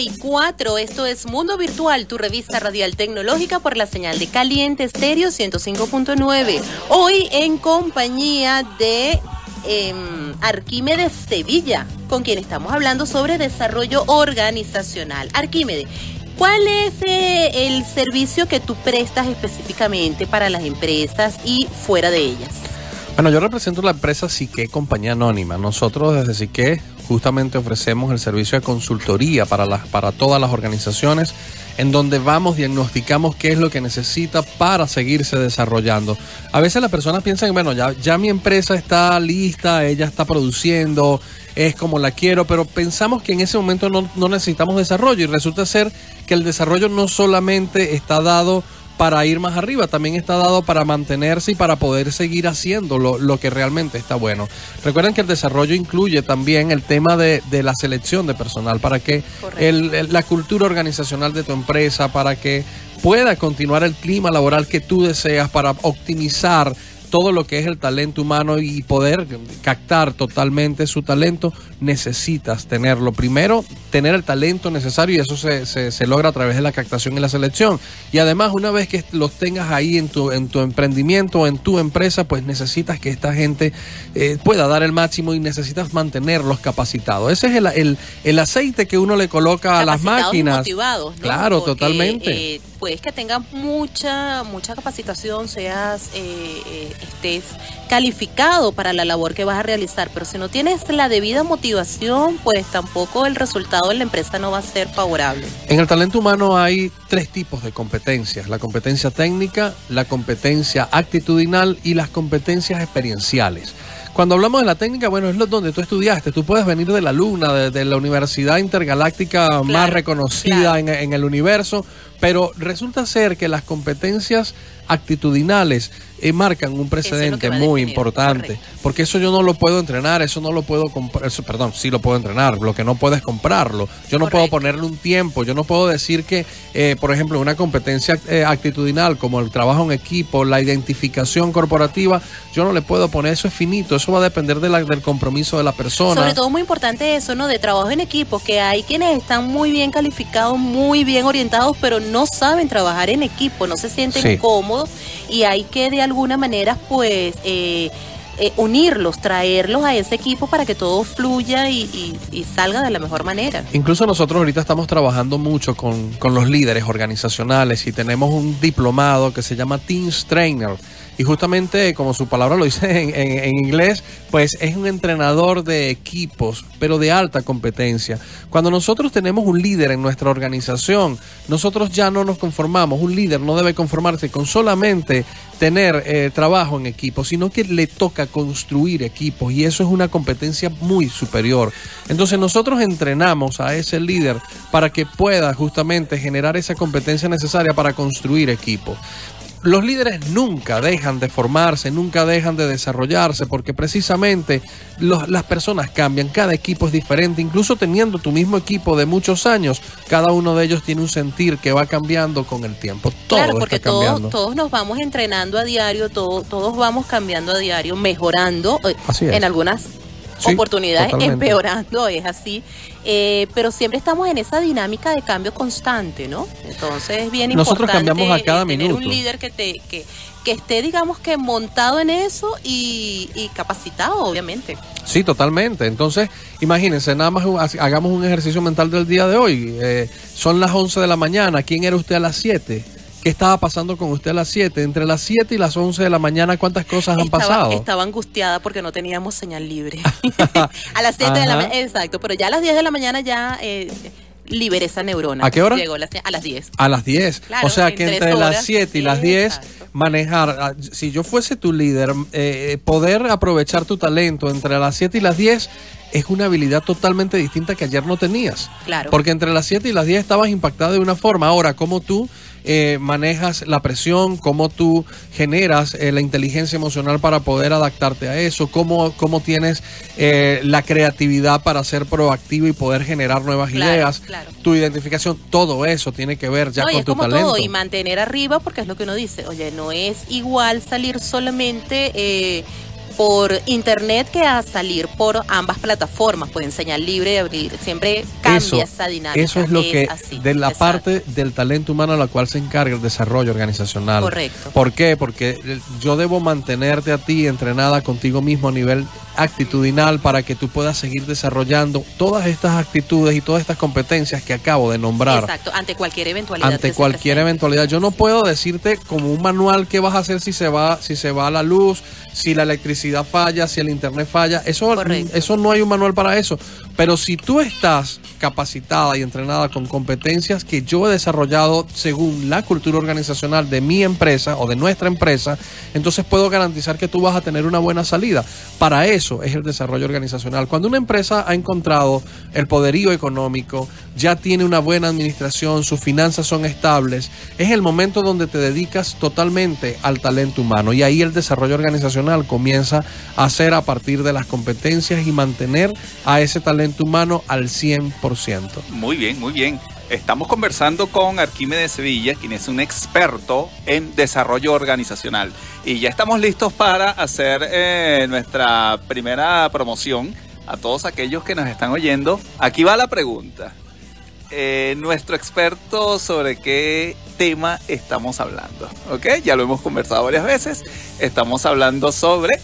y 4, esto es Mundo Virtual, tu revista radial tecnológica por la señal de Caliente Estéreo 105.9. Hoy en compañía de em, Arquímedes Sevilla, con quien estamos hablando sobre desarrollo organizacional. Arquímedes, ¿cuál es eh, el servicio que tú prestas específicamente para las empresas y fuera de ellas? Bueno, yo represento la empresa Sique Compañía Anónima. Nosotros desde Sique justamente ofrecemos el servicio de consultoría para, las, para todas las organizaciones en donde vamos, diagnosticamos qué es lo que necesita para seguirse desarrollando. A veces las personas piensan, bueno, ya, ya mi empresa está lista, ella está produciendo, es como la quiero, pero pensamos que en ese momento no, no necesitamos desarrollo y resulta ser que el desarrollo no solamente está dado para ir más arriba, también está dado para mantenerse y para poder seguir haciendo lo, lo que realmente está bueno. Recuerden que el desarrollo incluye también el tema de, de la selección de personal, para que el- el- la cultura organizacional de tu empresa, para que pueda continuar el clima laboral que tú deseas, para optimizar todo lo que es el talento humano y poder captar totalmente su talento, necesitas tenerlo. Primero, tener el talento necesario y eso se, se- se logra a través de la captación y la selección. Y además, una vez que los tengas ahí en tu, en tu emprendimiento, en tu empresa, pues necesitas que esta gente eh, pueda dar el máximo y necesitas mantenerlos capacitados. Ese es el, el- el aceite que uno le coloca a las máquinas. motivados, ¿no? Claro, Porque, totalmente. eh, puedes que tengas mucha, mucha capacitación, seas, eh, eh, estés calificado para la labor que vas a realizar, pero si no tienes la debida motivación, pues tampoco el resultado en la empresa no va a ser favorable. En el talento humano hay tres tipos de competencias, la competencia técnica, la competencia actitudinal y las competencias experienciales. Cuando hablamos de la técnica, bueno, es lo donde tú estudiaste. Tú puedes venir de la Luna, de, de la Universidad Intergaláctica más reconocida en, en el universo, pero resulta ser que las competencias actitudinales eh, marcan un precedente muy importante, porque eso yo no lo puedo entrenar, eso no lo puedo comprar, perdón, sí lo puedo entrenar, lo que no puedo es comprarlo, yo no puedo ponerle un tiempo, yo no puedo decir que, eh, por ejemplo, una competencia eh, actitudinal como el trabajo en equipo, la identificación corporativa, yo no le puedo poner, eso es finito, eso va a depender de la- del compromiso de la persona. Sobre todo muy importante eso, ¿no? De trabajo en equipo, que hay quienes están muy bien calificados, muy bien orientados, pero no saben trabajar en equipo, no se sienten Sí. cómodos y hay que de alguna manera, pues, eh, eh, unirlos, traerlos a ese equipo para que todo fluya y, y- salga de la mejor manera. Incluso nosotros ahorita estamos trabajando mucho con, con los líderes organizacionales y tenemos un diplomado que se llama Teams Trainer. Y justamente, como su palabra lo dice en, inglés, pues es un entrenador de equipos, pero de alta competencia. Cuando nosotros tenemos un líder en nuestra organización, nosotros ya no nos conformamos. Un líder no debe conformarse con solamente tener eh, trabajo en equipo, sino que le toca construir equipos y eso es una competencia muy superior. Entonces nosotros entrenamos a ese líder para que pueda justamente generar esa competencia necesaria para construir equipos. Los líderes nunca dejan de formarse, nunca dejan de desarrollarse, porque precisamente los- las personas cambian, cada equipo es diferente, incluso teniendo tu mismo equipo de muchos años, cada uno de ellos tiene un sentir que va cambiando con el tiempo. Todo claro, porque está todos, todos nos vamos entrenando a diario, todo- todos vamos cambiando a diario, mejorando, eh, Así es. en algunas Sí, oportunidades totalmente. empeorando, es así, Eh, pero siempre estamos en esa dinámica de cambio constante, ¿no? Entonces es bien Nosotros importante cambiamos a cada eh, tener un minuto. líder que, te, que, que esté, digamos que montado en eso y, y capacitado, obviamente. Sí, totalmente. Entonces, imagínense, nada más hagamos un ejercicio mental del día de hoy. Eh, son las 11 de la mañana. ¿Quién era usted a las 7? ¿Qué estaba pasando con usted a las 7? Entre las 7 y las 11 de la mañana, ¿cuántas cosas han estaba, pasado? estaba angustiada porque no teníamos señal libre. a las 7 de la mañana, exacto, pero ya a las 10 de la mañana ya eh, liberé esa neurona. ¿A qué hora? Llegó la- a las 10. A las 10. Claro, o sea que entre las horas. 7 y las 10 manejar, ah, si yo fuese tu líder, eh, poder aprovechar tu talento entre las 7 y las 10 es una habilidad totalmente distinta que ayer no tenías. Claro. Porque entre las 7 y las 10 estabas impactado de una forma. Ahora, ¿cómo tú eh, manejas la presión? ¿Cómo tú generas eh, la inteligencia emocional para poder adaptarte a eso? ¿Cómo, cómo tienes eh, la creatividad para ser proactivo y poder generar nuevas Claro, ideas? claro. Tu identificación, todo eso tiene que ver ya no, con es tu como talento. todo, y mantener arriba, porque es lo que uno dice, oye, no es igual salir solamente eh, por internet que a salir por ambas plataformas, por enseñar libre y abrir, siempre cambia eso, esa dinámica. eso es lo que así, de la exacto. parte del talento humano a la cual se encarga el desarrollo organizacional. Correcto. ¿Por qué? Porque eh, yo debo mantenerte a ti entrenada contigo mismo a nivel actitudinal para que tú puedas seguir desarrollando todas estas actitudes y todas estas competencias que acabo de nombrar. Exacto, ante cualquier eventualidad. ante cualquier eventualidad. Yo no puedo decirte como un manual qué vas a hacer si se va, si se va la luz, si la electricidad falla, si el internet falla. Eso, eso no hay un manual para eso. Pero si tú estás capacitada y entrenada con competencias que yo he desarrollado según la cultura organizacional de mi empresa o de nuestra empresa, entonces puedo garantizar que tú vas a tener una buena salida. Para eso es el desarrollo organizacional. Cuando una empresa ha encontrado el poderío económico, ya tiene una buena administración, sus finanzas son estables, es el momento donde te dedicas totalmente al talento humano y ahí el desarrollo organizacional comienza a ser a partir de las competencias y mantener a ese talento humano al 100%. Muy bien, muy bien. Estamos conversando con Arquímedes Sevilla, quien es un experto en desarrollo organizacional. Y ya estamos listos para hacer eh, nuestra primera promoción a todos aquellos que nos están oyendo. Aquí va la pregunta. Eh, nuestro experto sobre qué tema estamos hablando. ¿Ok? Ya lo hemos conversado varias veces. Estamos hablando sobre...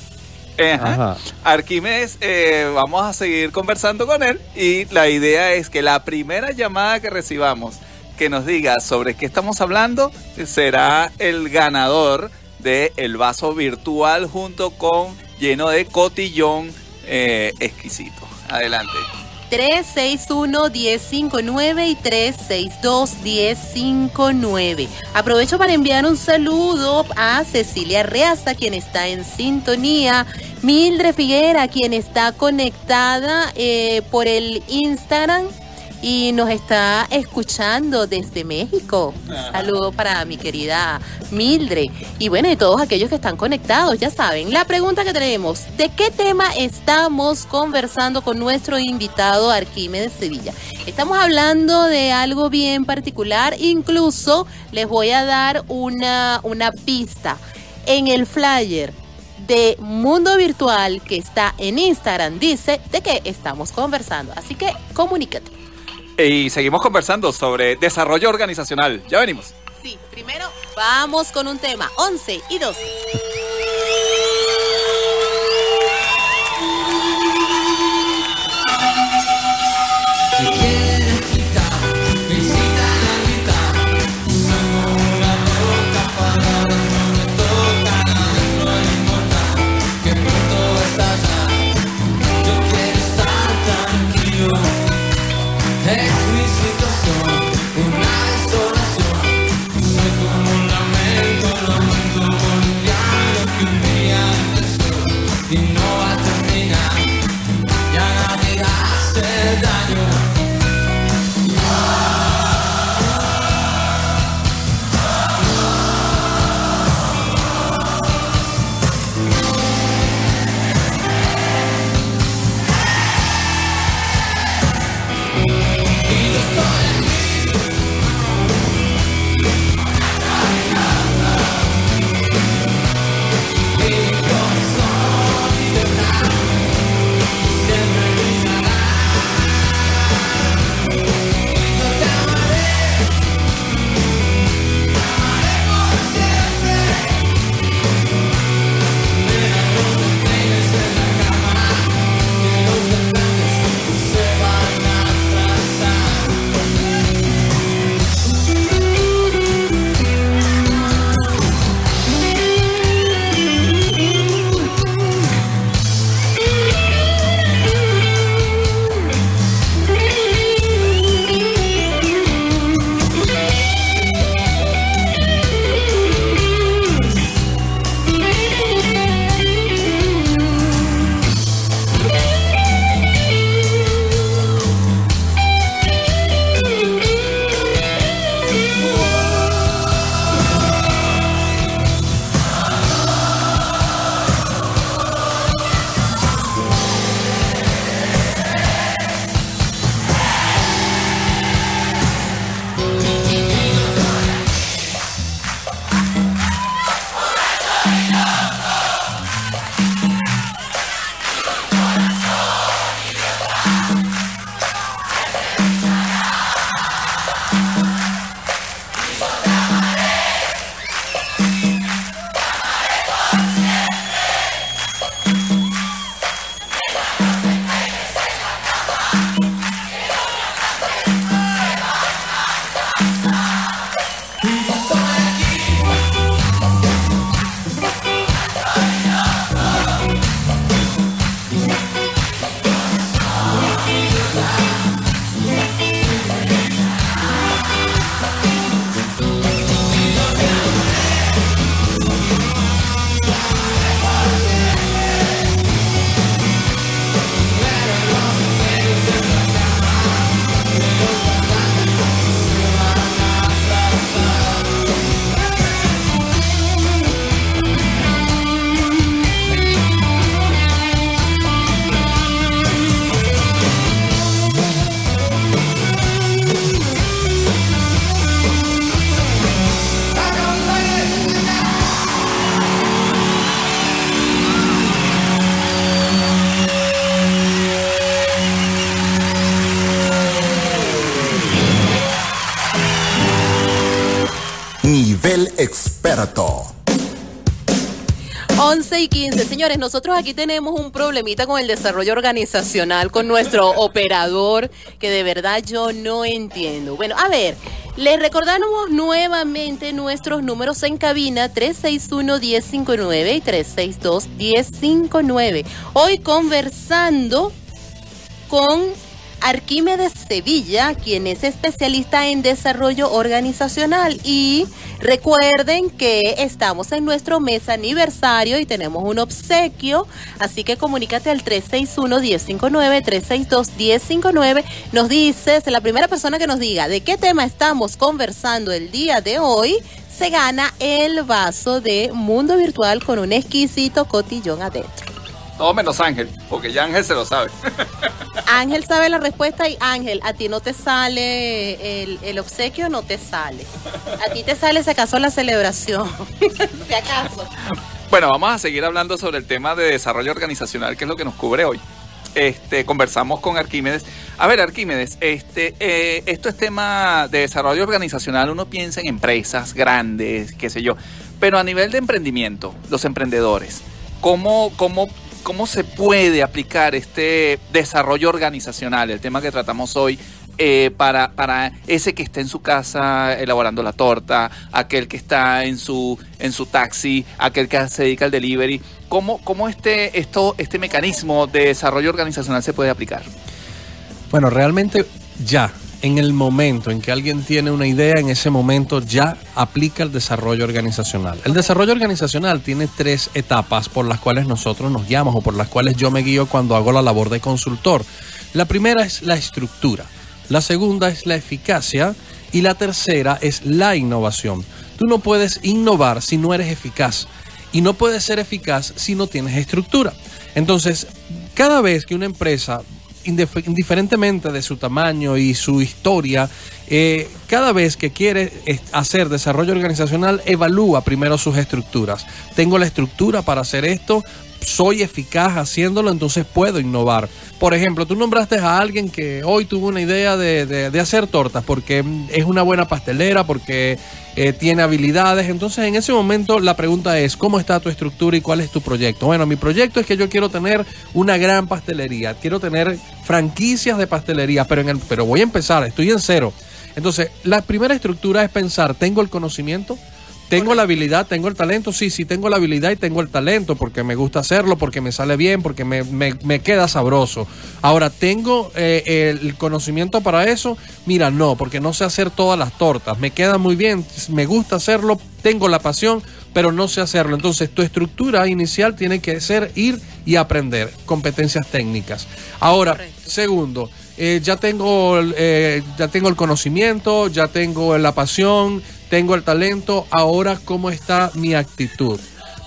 Ajá. Ajá. Arquímedes, eh, vamos a seguir conversando con él y la idea es que la primera llamada que recibamos que nos diga sobre qué estamos hablando será el ganador del el vaso virtual junto con lleno de cotillón eh, exquisito. Adelante. 361-1059 y 362-1059. Aprovecho para enviar un saludo a Cecilia Reaza, quien está en sintonía, Mildred Figuera, quien está conectada eh, por el Instagram y nos está escuchando desde México. Un saludo para mi querida Mildred. Y bueno, y todos aquellos que están conectados, ya saben, la pregunta que tenemos, ¿de qué tema estamos conversando con nuestro invitado Arquímedes Sevilla? Estamos hablando de algo bien particular, incluso les voy a dar una, una pista. En el flyer de Mundo Virtual que está en Instagram dice de qué estamos conversando. Así que comunícate. Y seguimos conversando sobre desarrollo organizacional. Ya venimos. Sí, primero vamos con un tema. 11 y 12. people experto. 11 y 15. Señores, nosotros aquí tenemos un problemita con el desarrollo organizacional, con nuestro operador, que de verdad yo no entiendo. Bueno, a ver, les recordamos nuevamente nuestros números en cabina 361-1059 y 362-1059. Hoy conversando con Arquímedes Sevilla, quien es especialista en desarrollo organizacional. Y recuerden que estamos en nuestro mes aniversario y tenemos un obsequio, así que comunícate al 361-1059, 362-1059. Nos dices, la primera persona que nos diga de qué tema estamos conversando el día de hoy, se gana el vaso de Mundo Virtual con un exquisito cotillón adentro. Todo menos Ángel, porque ya Ángel se lo sabe. Ángel sabe la respuesta y Ángel, a ti no te sale el, el obsequio, no te sale. A ti te sale si acaso la celebración. si acaso. Bueno, vamos a seguir hablando sobre el tema de desarrollo organizacional, que es lo que nos cubre hoy. Este, conversamos con Arquímedes. A ver, Arquímedes, este, eh, esto es tema de desarrollo organizacional. Uno piensa en empresas grandes, qué sé yo. Pero a nivel de emprendimiento, los emprendedores, ¿cómo, cómo, cómo se puede aplicar este desarrollo organizacional, el tema que tratamos hoy, eh, para, para ese que está en su casa elaborando la torta, aquel que está en su, en su taxi, aquel que se dedica al delivery. ¿Cómo, cómo este, esto, este mecanismo de desarrollo organizacional se puede aplicar? Bueno, realmente ya, en el momento en que alguien tiene una idea, en ese momento ya aplica el desarrollo organizacional. El desarrollo organizacional tiene tres etapas por las cuales nosotros nos guiamos o por las cuales yo me guío cuando hago la labor de consultor. La primera es la estructura, la segunda es la eficacia y la tercera es la innovación. Tú no puedes innovar si no eres eficaz y no puedes ser eficaz si no tienes estructura. Entonces, cada vez que una empresa indiferentemente de su tamaño y su historia, eh, cada vez que quiere eh, hacer desarrollo organizacional, evalúa primero sus estructuras. Tengo la estructura para hacer esto, soy eficaz haciéndolo, entonces puedo innovar. Por ejemplo, tú nombraste a alguien que hoy tuvo una idea de, de- hacer tortas porque mm, es una buena pastelera, porque eh, tiene habilidades. Entonces, en ese momento, la pregunta es: ¿cómo está tu estructura y cuál es tu proyecto? Bueno, mi proyecto es que yo quiero tener una gran pastelería, quiero tener franquicias de pastelería, pero, en el, pero voy a empezar, estoy en cero. Entonces, la primera estructura es pensar: ¿tengo el conocimiento? ¿Tengo la habilidad? ¿Tengo el talento? Sí, sí, tengo la habilidad y tengo el talento porque me gusta hacerlo, porque me sale bien, porque me, me- me queda sabroso. Ahora, ¿tengo eh, el conocimiento para eso? Mira, no, porque no sé hacer todas las tortas. Me queda muy bien, me gusta hacerlo, tengo la pasión, pero no sé hacerlo. Entonces, tu estructura inicial tiene que ser ir y aprender competencias técnicas. Ahora, segundo, eh, ya tengo eh, ya tengo el conocimiento, ya tengo la pasión, tengo el talento, ahora cómo está mi actitud.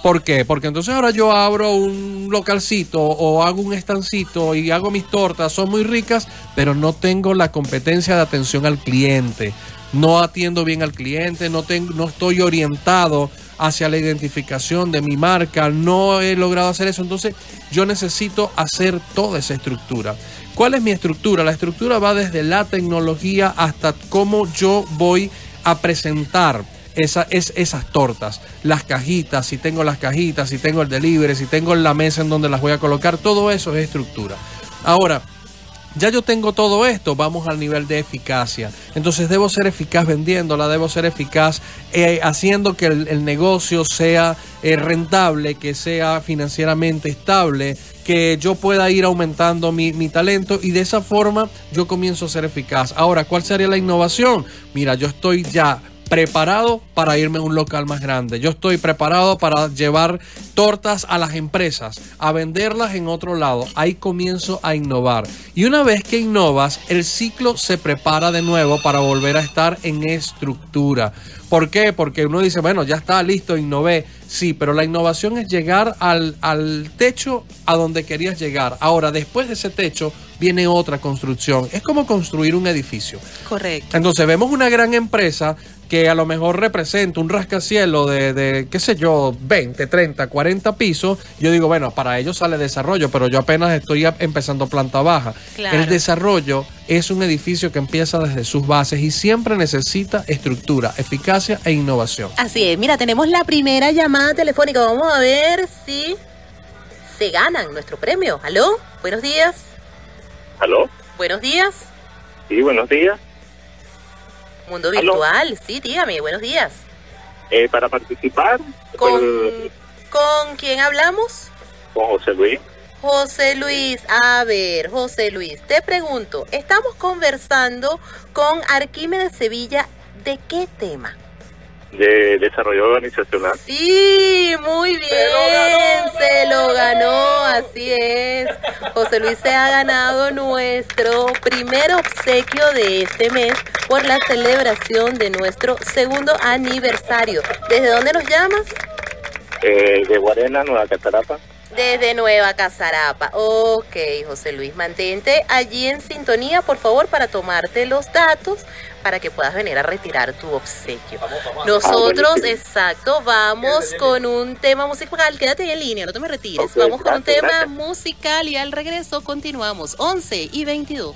¿Por qué? Porque entonces ahora yo abro un localcito o hago un estancito y hago mis tortas, son muy ricas, pero no tengo la competencia de atención al cliente. No atiendo bien al cliente, no, tengo, no estoy orientado hacia la identificación de mi marca, no he logrado hacer eso, entonces yo necesito hacer toda esa estructura. ¿Cuál es mi estructura? La estructura va desde la tecnología hasta cómo yo voy a presentar esa, es, esas tortas, las cajitas, si tengo las cajitas, si tengo el delivery, si tengo la mesa en donde las voy a colocar, todo eso es estructura. Ahora, ya yo tengo todo esto, vamos al nivel de eficacia. Entonces debo ser eficaz vendiéndola, debo ser eficaz eh, haciendo que el, negocio sea eh, rentable, que sea financieramente estable, que yo pueda ir aumentando mi, mi talento y de esa forma yo comienzo a ser eficaz. Ahora, ¿cuál sería la innovación? Mira, yo estoy ya preparado para irme a un local más grande. Yo estoy preparado para llevar tortas a las empresas, a venderlas en otro lado. Ahí comienzo a innovar. Y una vez que innovas, el ciclo se prepara de nuevo para volver a estar en estructura. ¿Por qué? Porque uno dice, bueno, ya está listo, innové. Sí, pero la innovación es llegar al, al techo a donde querías llegar. Ahora, después de ese techo, viene otra construcción. Es como construir un edificio. Correcto. Entonces vemos una gran empresa, que a lo mejor representa un rascacielos de, de, qué sé yo, 20, 30, 40 pisos, yo digo, bueno, para ellos sale desarrollo, pero yo apenas estoy empezando planta baja. Claro. El desarrollo es un edificio que empieza desde sus bases y siempre necesita estructura, eficacia e innovación. Así es, mira, tenemos la primera llamada telefónica. Vamos a ver si se ganan nuestro premio. ¿Aló? Buenos días. ¿Aló? Buenos días. Sí, buenos días. Mundo ¿Aló? virtual. Sí, dígame, buenos días. Eh, para participar ¿Con, por- ¿Con quién hablamos? con José Luis. José Luis, a ver, José Luis, te pregunto, estamos conversando con Arquímedes Sevilla, ¿de qué tema? De desarrollo organizacional. Sí, muy bien, se lo ganó, así es. José Luis se ha ganado nuestro primer obsequio de este mes por la celebración de nuestro segundo aniversario. ¿Desde dónde nos llamas? Eh, de Guarena, Nueva Catarapa. Desde Nueva Casarapa. Ok, José Luis, mantente allí en sintonía, por favor, para tomarte los datos para que puedas venir a retirar tu obsequio. Nosotros, exacto, vamos con un tema musical. Quédate ahí en línea, no te me retires. Vamos con un tema gracias. musical y al regreso continuamos. 11 y 22.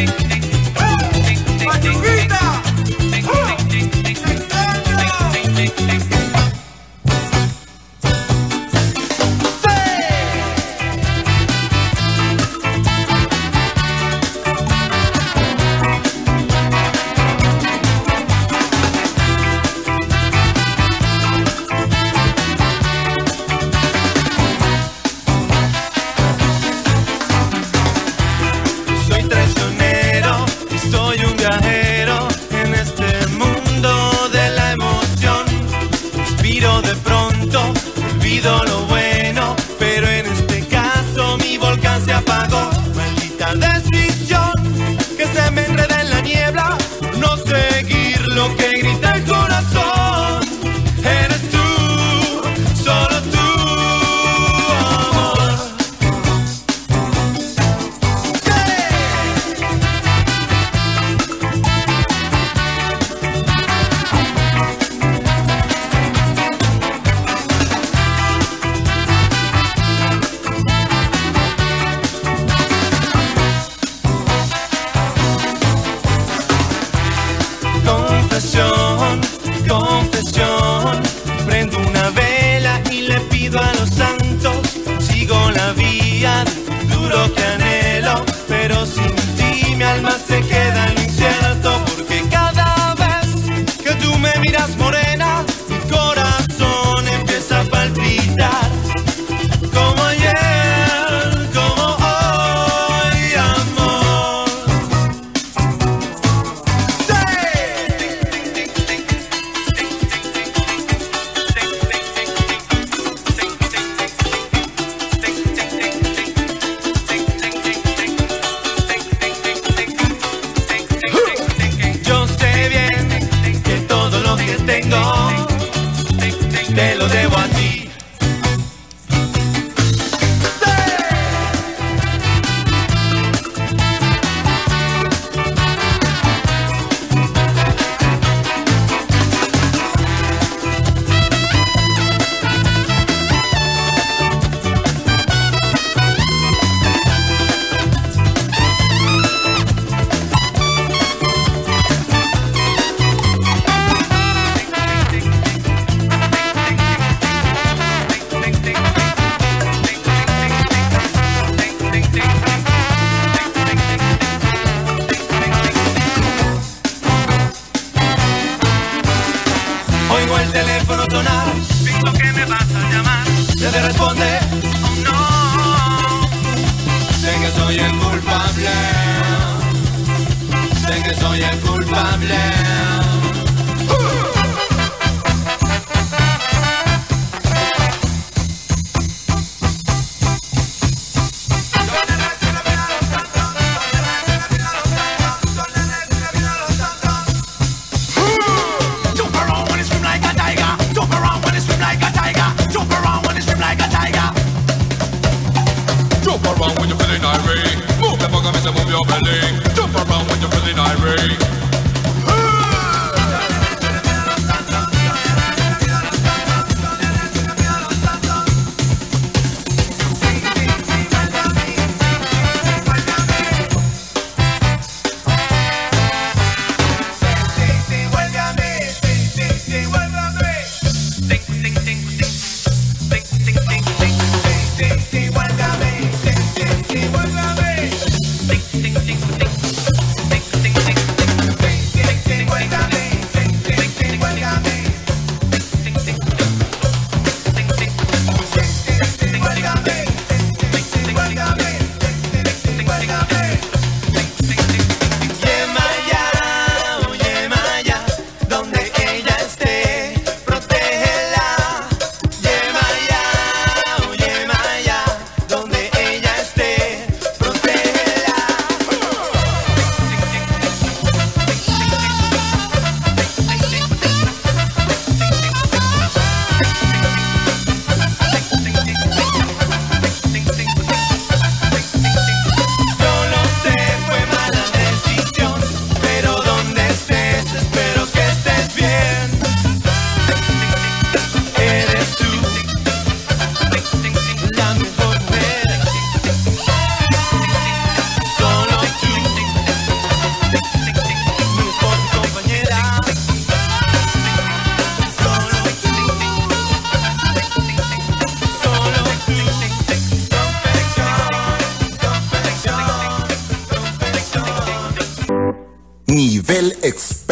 Soy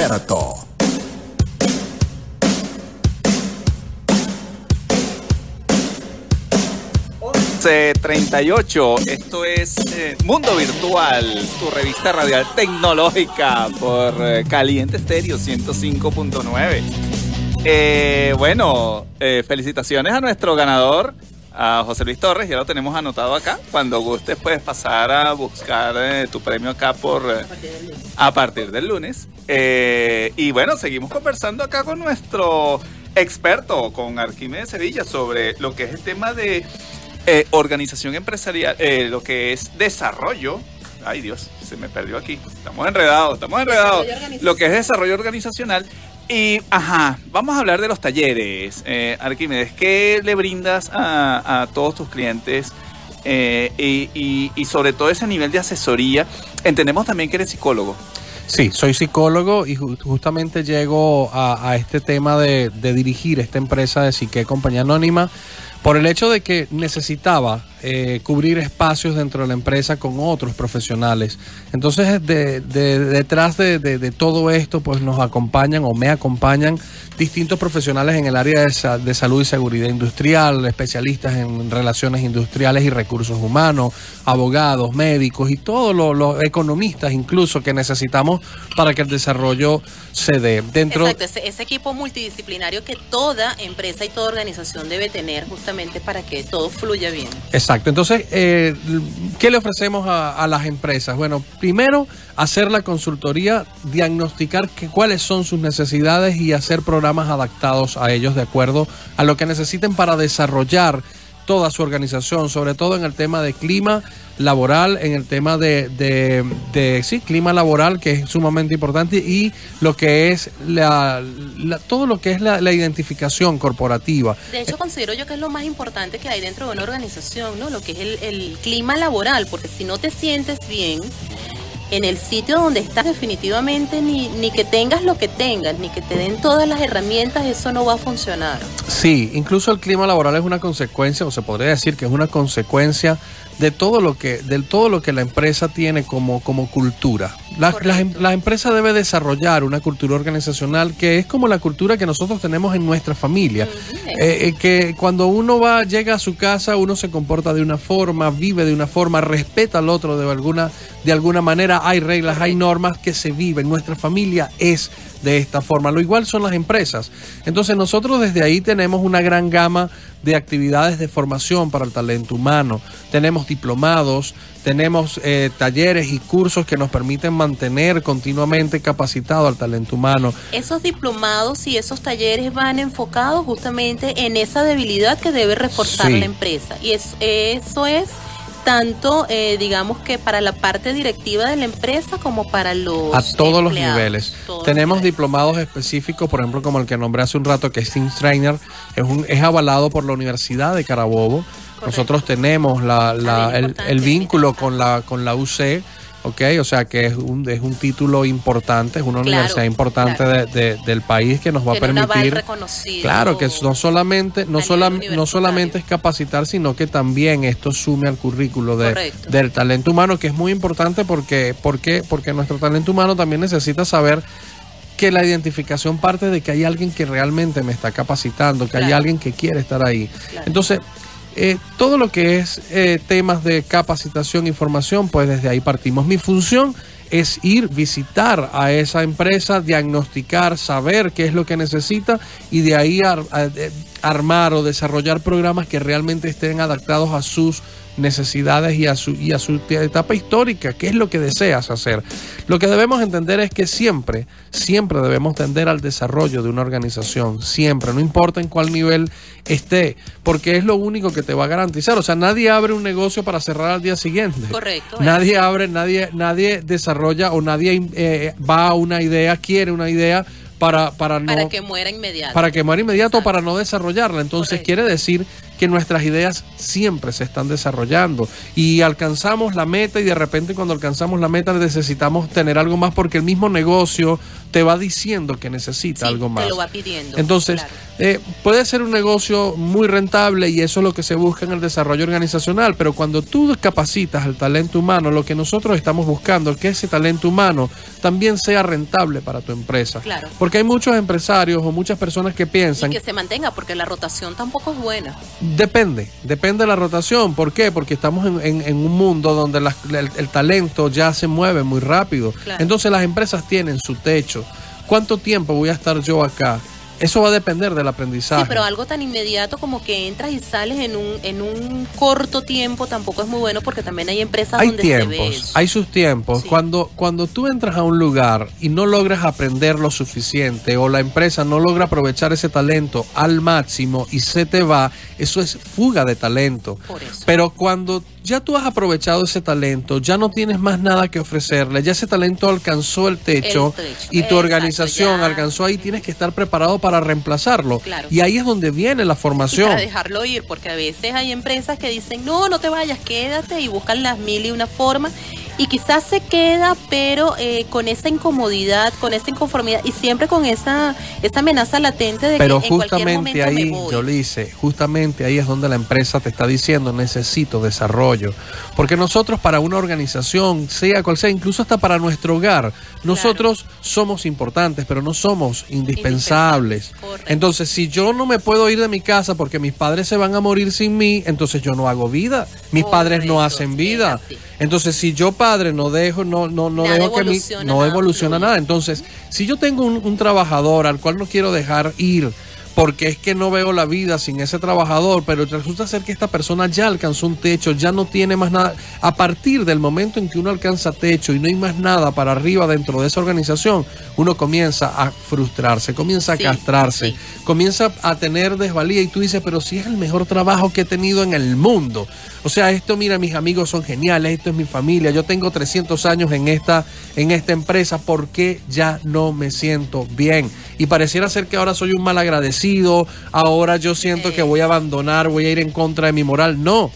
experto. C 38, esto es eh, Mundo Virtual, tu revista radial tecnológica por eh, Caliente Estéreo 105.9. Eh, bueno, eh, felicitaciones a nuestro ganador, a José Luis Torres, ya lo tenemos anotado acá. Cuando gustes puedes pasar a buscar eh, tu premio acá por eh, a partir del lunes. Eh, y bueno, seguimos conversando acá con nuestro experto, con Arquímedes Sevilla, sobre lo que es el tema de organización empresarial, lo que es desarrollo. Ay Dios, se me perdió aquí. Estamos enredados, estamos enredados. Lo que es desarrollo organizacional. Y, ajá, vamos a hablar de los talleres. Eh, Arquímedes, ¿qué le brindas a, todos tus clientes? Eh, y, y- sobre todo ese nivel de asesoría. Entendemos también que eres psicólogo. Sí, soy psicólogo y ju- justamente llego a, a este tema de, de dirigir esta empresa de Psique Compañía Anónima por el hecho de que necesitaba eh, cubrir espacios dentro de la empresa con otros profesionales. Entonces, de- de- detrás de, todo esto, pues nos acompañan o me acompañan distintos profesionales en el área de, sa- de salud y seguridad industrial, especialistas en relaciones industriales y recursos humanos, abogados, médicos y todos los, los economistas incluso que necesitamos para que el desarrollo se dé. Dentro, Exacto, ese, ese equipo multidisciplinario que toda empresa y toda organización debe tener justamente para que todo fluya bien. Exacto. Entonces, eh, ¿qué le ofrecemos a, a las empresas? Bueno, primero, hacer la consultoría, diagnosticar que- cuáles son sus necesidades y hacer programas adaptados a ellos de acuerdo a lo que necesiten para desarrollar toda su organización, sobre todo en el tema de clima laboral, en el tema de, de, de- sí, clima laboral, que es sumamente importante, y lo que es la, todo lo que es la, la identificación corporativa. De hecho, considero yo que es lo más importante que hay dentro de una organización, ¿no? Lo que es el, el clima laboral, porque si no te sientes bien en el sitio donde estás definitivamente, ni, ni que tengas lo que tengas, ni que te den todas las herramientas, eso no va a funcionar. Sí, incluso el clima laboral es una consecuencia, o se podría decir que es una consecuencia de todo lo que, de todo lo que la empresa tiene como, como cultura. La, la em- la empresa debe desarrollar una cultura organizacional que es como la cultura que nosotros tenemos en nuestra familia. Eh, eh, que cuando uno va, llega a su casa, uno se comporta de una forma, vive de una forma, respeta al otro de alguna, de alguna manera. Hay reglas, hay normas que se viven. Nuestra familia es de esta forma. Lo igual son las empresas. Entonces nosotros desde ahí tenemos una gran gama de actividades de formación para el talento humano. Tenemos diplomados, tenemos eh, talleres y cursos que nos permiten mantener continuamente capacitado al talento humano. Esos diplomados y esos talleres van enfocados justamente en esa debilidad que debe reforzar Sí. la empresa. Y es- eso es tanto, eh, digamos que para la parte directiva de la empresa como para los a todos los niveles. todos Tenemos diplomados específicos, por ejemplo, como el que nombré hace un rato, que es Team Trainer, es, un, es avalado por la Universidad de Carabobo. Nosotros tenemos la, la- el, el vínculo con la, con la UC, ¿ok? O sea que es un, es un título importante, es una Claro, universidad importante claro. de- de- del país que nos va a Tiene permitir... Claro, que no solamente, no, a nivel solam- no solamente es capacitar, sino que también esto sume al currículo de, del talento humano, que es muy importante porque, porque, porque nuestro talento humano también necesita saber que la identificación parte de que hay alguien que realmente me está capacitando, que hay alguien que quiere estar ahí. Entonces, eh, todo lo que es eh, temas de capacitación y formación, pues desde ahí partimos. Mi función es ir, visitar a esa empresa, diagnosticar, saber qué es lo que necesita y de ahí armar o desarrollar programas que realmente estén adaptados a sus necesidades y a su y a su etapa histórica, qué es lo que deseas hacer. Lo que debemos entender es que siempre, siempre debemos tender al desarrollo de una organización, siempre, no importa en cuál nivel esté, porque es lo único que te va a garantizar. O sea, nadie abre un negocio para cerrar al día siguiente. Correcto. Nadie abre, nadie, nadie desarrolla o nadie eh, va a una idea, quiere una idea para, para no para que muera inmediato. para quemar inmediato para no desarrollarla. Entonces Correcto. quiere decir que nuestras ideas siempre se están desarrollando y alcanzamos la meta y de repente cuando alcanzamos la meta necesitamos tener algo más porque el mismo negocio te va diciendo que necesita Sí, algo más. Te lo va pidiendo. Entonces, claro. eh, puede ser un negocio muy rentable y eso es lo que se busca en el desarrollo organizacional, pero cuando tú capacitas al talento humano, lo que nosotros estamos buscando es que ese talento humano también sea rentable para tu empresa. Claro. Porque hay muchos empresarios o muchas personas que Y piensan, que se mantenga, porque la rotación tampoco es buena. Depende, depende de la rotación. ¿Por qué? Porque estamos en, en- en un mundo donde las- el, el talento ya se mueve muy rápido. Claro. Entonces las empresas tienen su techo. ¿Cuánto tiempo voy a estar yo acá? Eso va a depender del aprendizaje. Sí, pero algo tan inmediato como que entras y sales en un, en un corto tiempo tampoco es muy bueno porque también hay empresas hay donde se ve tiempos, eso. hay sus tiempos. Sí. Cuando, cuando tú entras a un lugar y no logras aprender lo suficiente o la empresa no logra aprovechar ese talento al máximo y se te va, eso es fuga de talento. Por eso. Pero cuando ya tú has aprovechado ese talento, ya no tienes más nada que ofrecerle, ya ese talento alcanzó el techo, El techo. y tu Exacto, organización ya. alcanzó ahí, tienes que estar preparado para reemplazarlo. Claro. Y ahí es donde viene la Y formación. para dejarlo ir, porque a veces hay empresas que dicen, no, no te vayas, quédate, y buscan las mil y una formas. Y quizás se queda, pero eh, con esa incomodidad, con esa inconformidad y siempre con esa, esa amenaza latente de Pero que en cualquier momento ahí, me voy. yo le hice, justamente ahí es donde la empresa te está diciendo, necesito desarrollo. Porque nosotros para una organización, sea cual sea, incluso hasta para nuestro hogar, nosotros somos importantes, pero no somos indispensables. Entonces, si yo no me puedo ir de mi casa porque mis padres se van a morir sin mí, entonces yo no hago vida. Mis padres no hacen vida. así. Entonces, si yo padre no dejo, no, no, no Nada dejo que mi, no nada evoluciona nada. Entonces, si yo tengo un, un trabajador al cual no quiero dejar ir, porque es que no veo la vida sin ese trabajador, pero resulta ser que esta persona ya alcanzó un techo, ya no tiene más nada. A partir del momento en que uno alcanza techo y no hay más nada para arriba dentro de esa organización, uno comienza a frustrarse, comienza a Sí, castrarse, sí. comienza a tener desvalía y tú dices, pero si es el mejor trabajo que he tenido en el mundo. O sea, esto, mira, mis amigos son geniales, esto es mi familia, yo tengo 300 años en esta, en esta empresa, ¿por qué ya no me siento bien? Y pareciera ser que ahora soy un mal agradecido, ahora yo siento que voy a abandonar, voy a ir en contra de mi moral. No,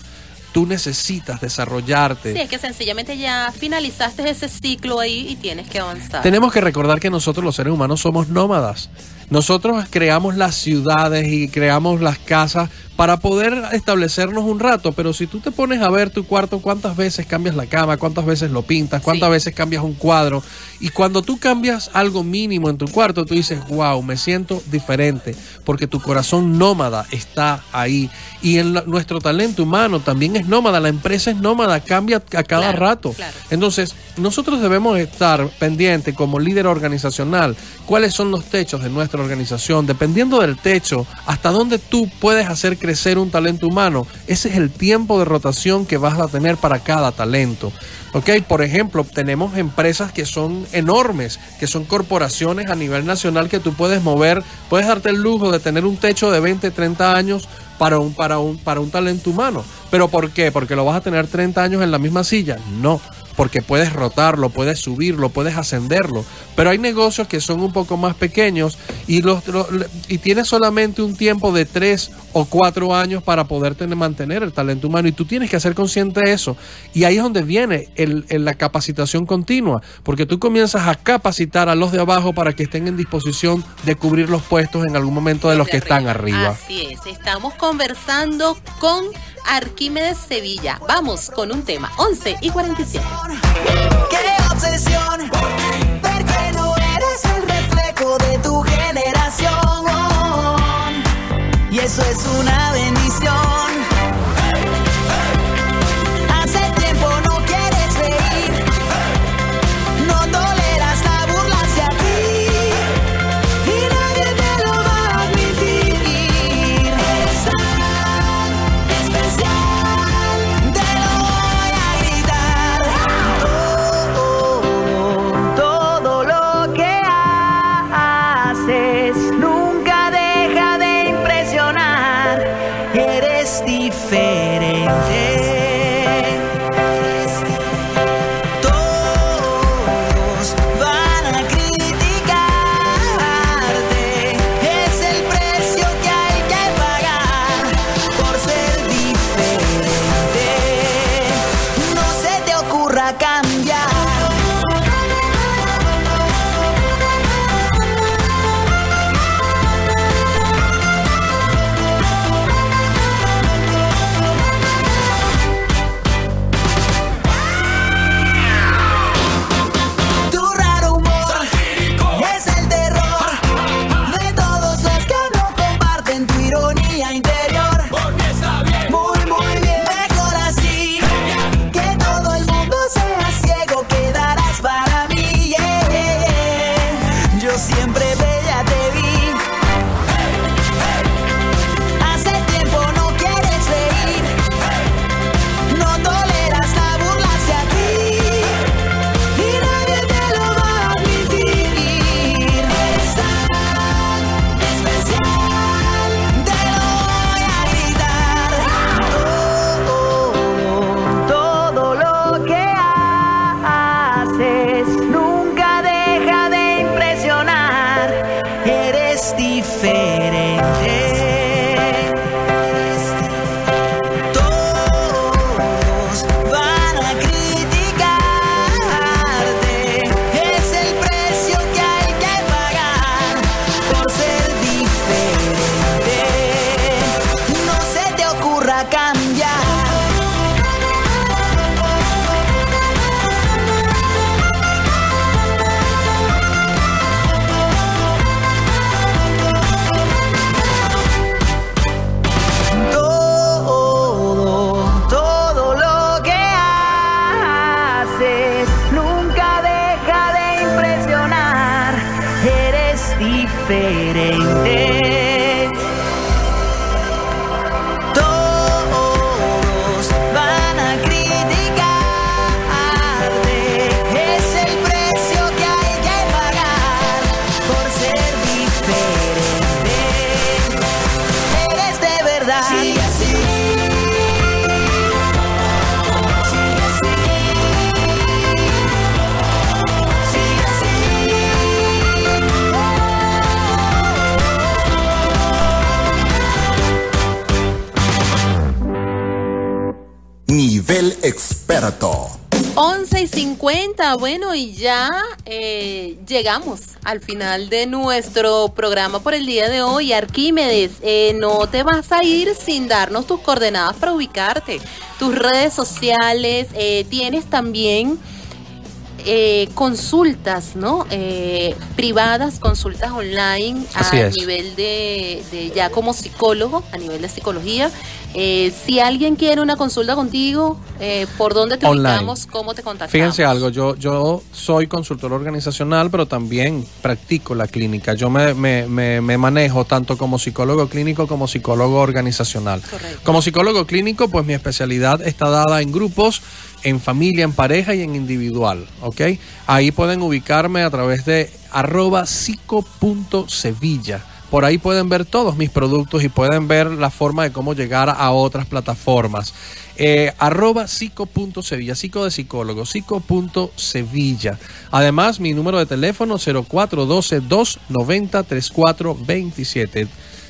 tú necesitas desarrollarte. Sí, es que sencillamente ya finalizaste ese ciclo ahí y tienes que avanzar. Tenemos que recordar que nosotros los seres humanos somos nómadas. Nosotros creamos las ciudades y creamos las casas para poder establecernos un rato, pero si tú te pones a ver tu cuarto, cuántas veces cambias la cama, cuántas veces lo pintas, cuántas Sí. veces cambias un cuadro, y cuando tú cambias algo mínimo en tu cuarto, tú dices, wow, me siento diferente, porque tu corazón nómada está ahí. Y en la- nuestro talento humano también es nómada, la empresa es nómada, cambia a cada Claro, rato. claro. Entonces, nosotros debemos estar pendientes como líder organizacional cuáles son los techos de nuestra organización. Dependiendo del techo, hasta dónde tú puedes hacer crecer un talento humano, ese es el tiempo de rotación que vas a tener para cada talento. Ok, por ejemplo, tenemos empresas que son enormes, que son corporaciones a nivel nacional que tú puedes mover, puedes darte el lujo de tener un techo de 20, 30 años para un, para un, para un talento humano. ¿Pero por qué? ¿Porque lo vas a tener 30 años en la misma silla? No, porque puedes rotarlo, puedes subirlo, puedes ascenderlo. Pero hay negocios que son un poco más pequeños y, los, lo- y tienes solamente un tiempo de 3 o 4 años para poder tener, mantener el talento humano. Y tú tienes que ser consciente de eso. Y ahí es donde viene el- el- la capacitación continua, porque tú comienzas a capacitar a los de abajo para que estén en disposición de cubrir los puestos en algún momento de los que están arriba. Así es, estamos conversando con Arquímedes Sevilla. Vamos con un tema, 11 y 47. ¡Qué obsesión! Ver que no eres el reflejo de tu generación. Y eso es una experto. 11 y 50, bueno, y ya eh, llegamos al final de nuestro programa por el día de hoy. Arquímedes, eh, no te vas a ir sin darnos tus coordenadas para ubicarte, tus redes sociales, eh, tienes también eh, consultas, ¿no? Eh, privadas, consultas online Así a es. nivel de, de ya como psicólogo, a nivel de psicología. Eh, si alguien quiere una consulta contigo, eh, ¿por dónde te Online. ubicamos? ¿Cómo te contactamos? Fíjense algo, yo, yo soy consultor organizacional, pero también practico la clínica. Yo me, me- me- me manejo tanto como psicólogo clínico como psicólogo organizacional. Correcto. Como psicólogo clínico, pues mi especialidad está dada en grupos en familia, en pareja y en individual, ¿ok? Ahí pueden ubicarme a través de arroba psico.sevilla. Por ahí pueden ver todos mis productos y pueden ver la forma de cómo llegar a otras plataformas. Eh, arroba psico de psicólogo, psico.sevilla. Además, mi número de teléfono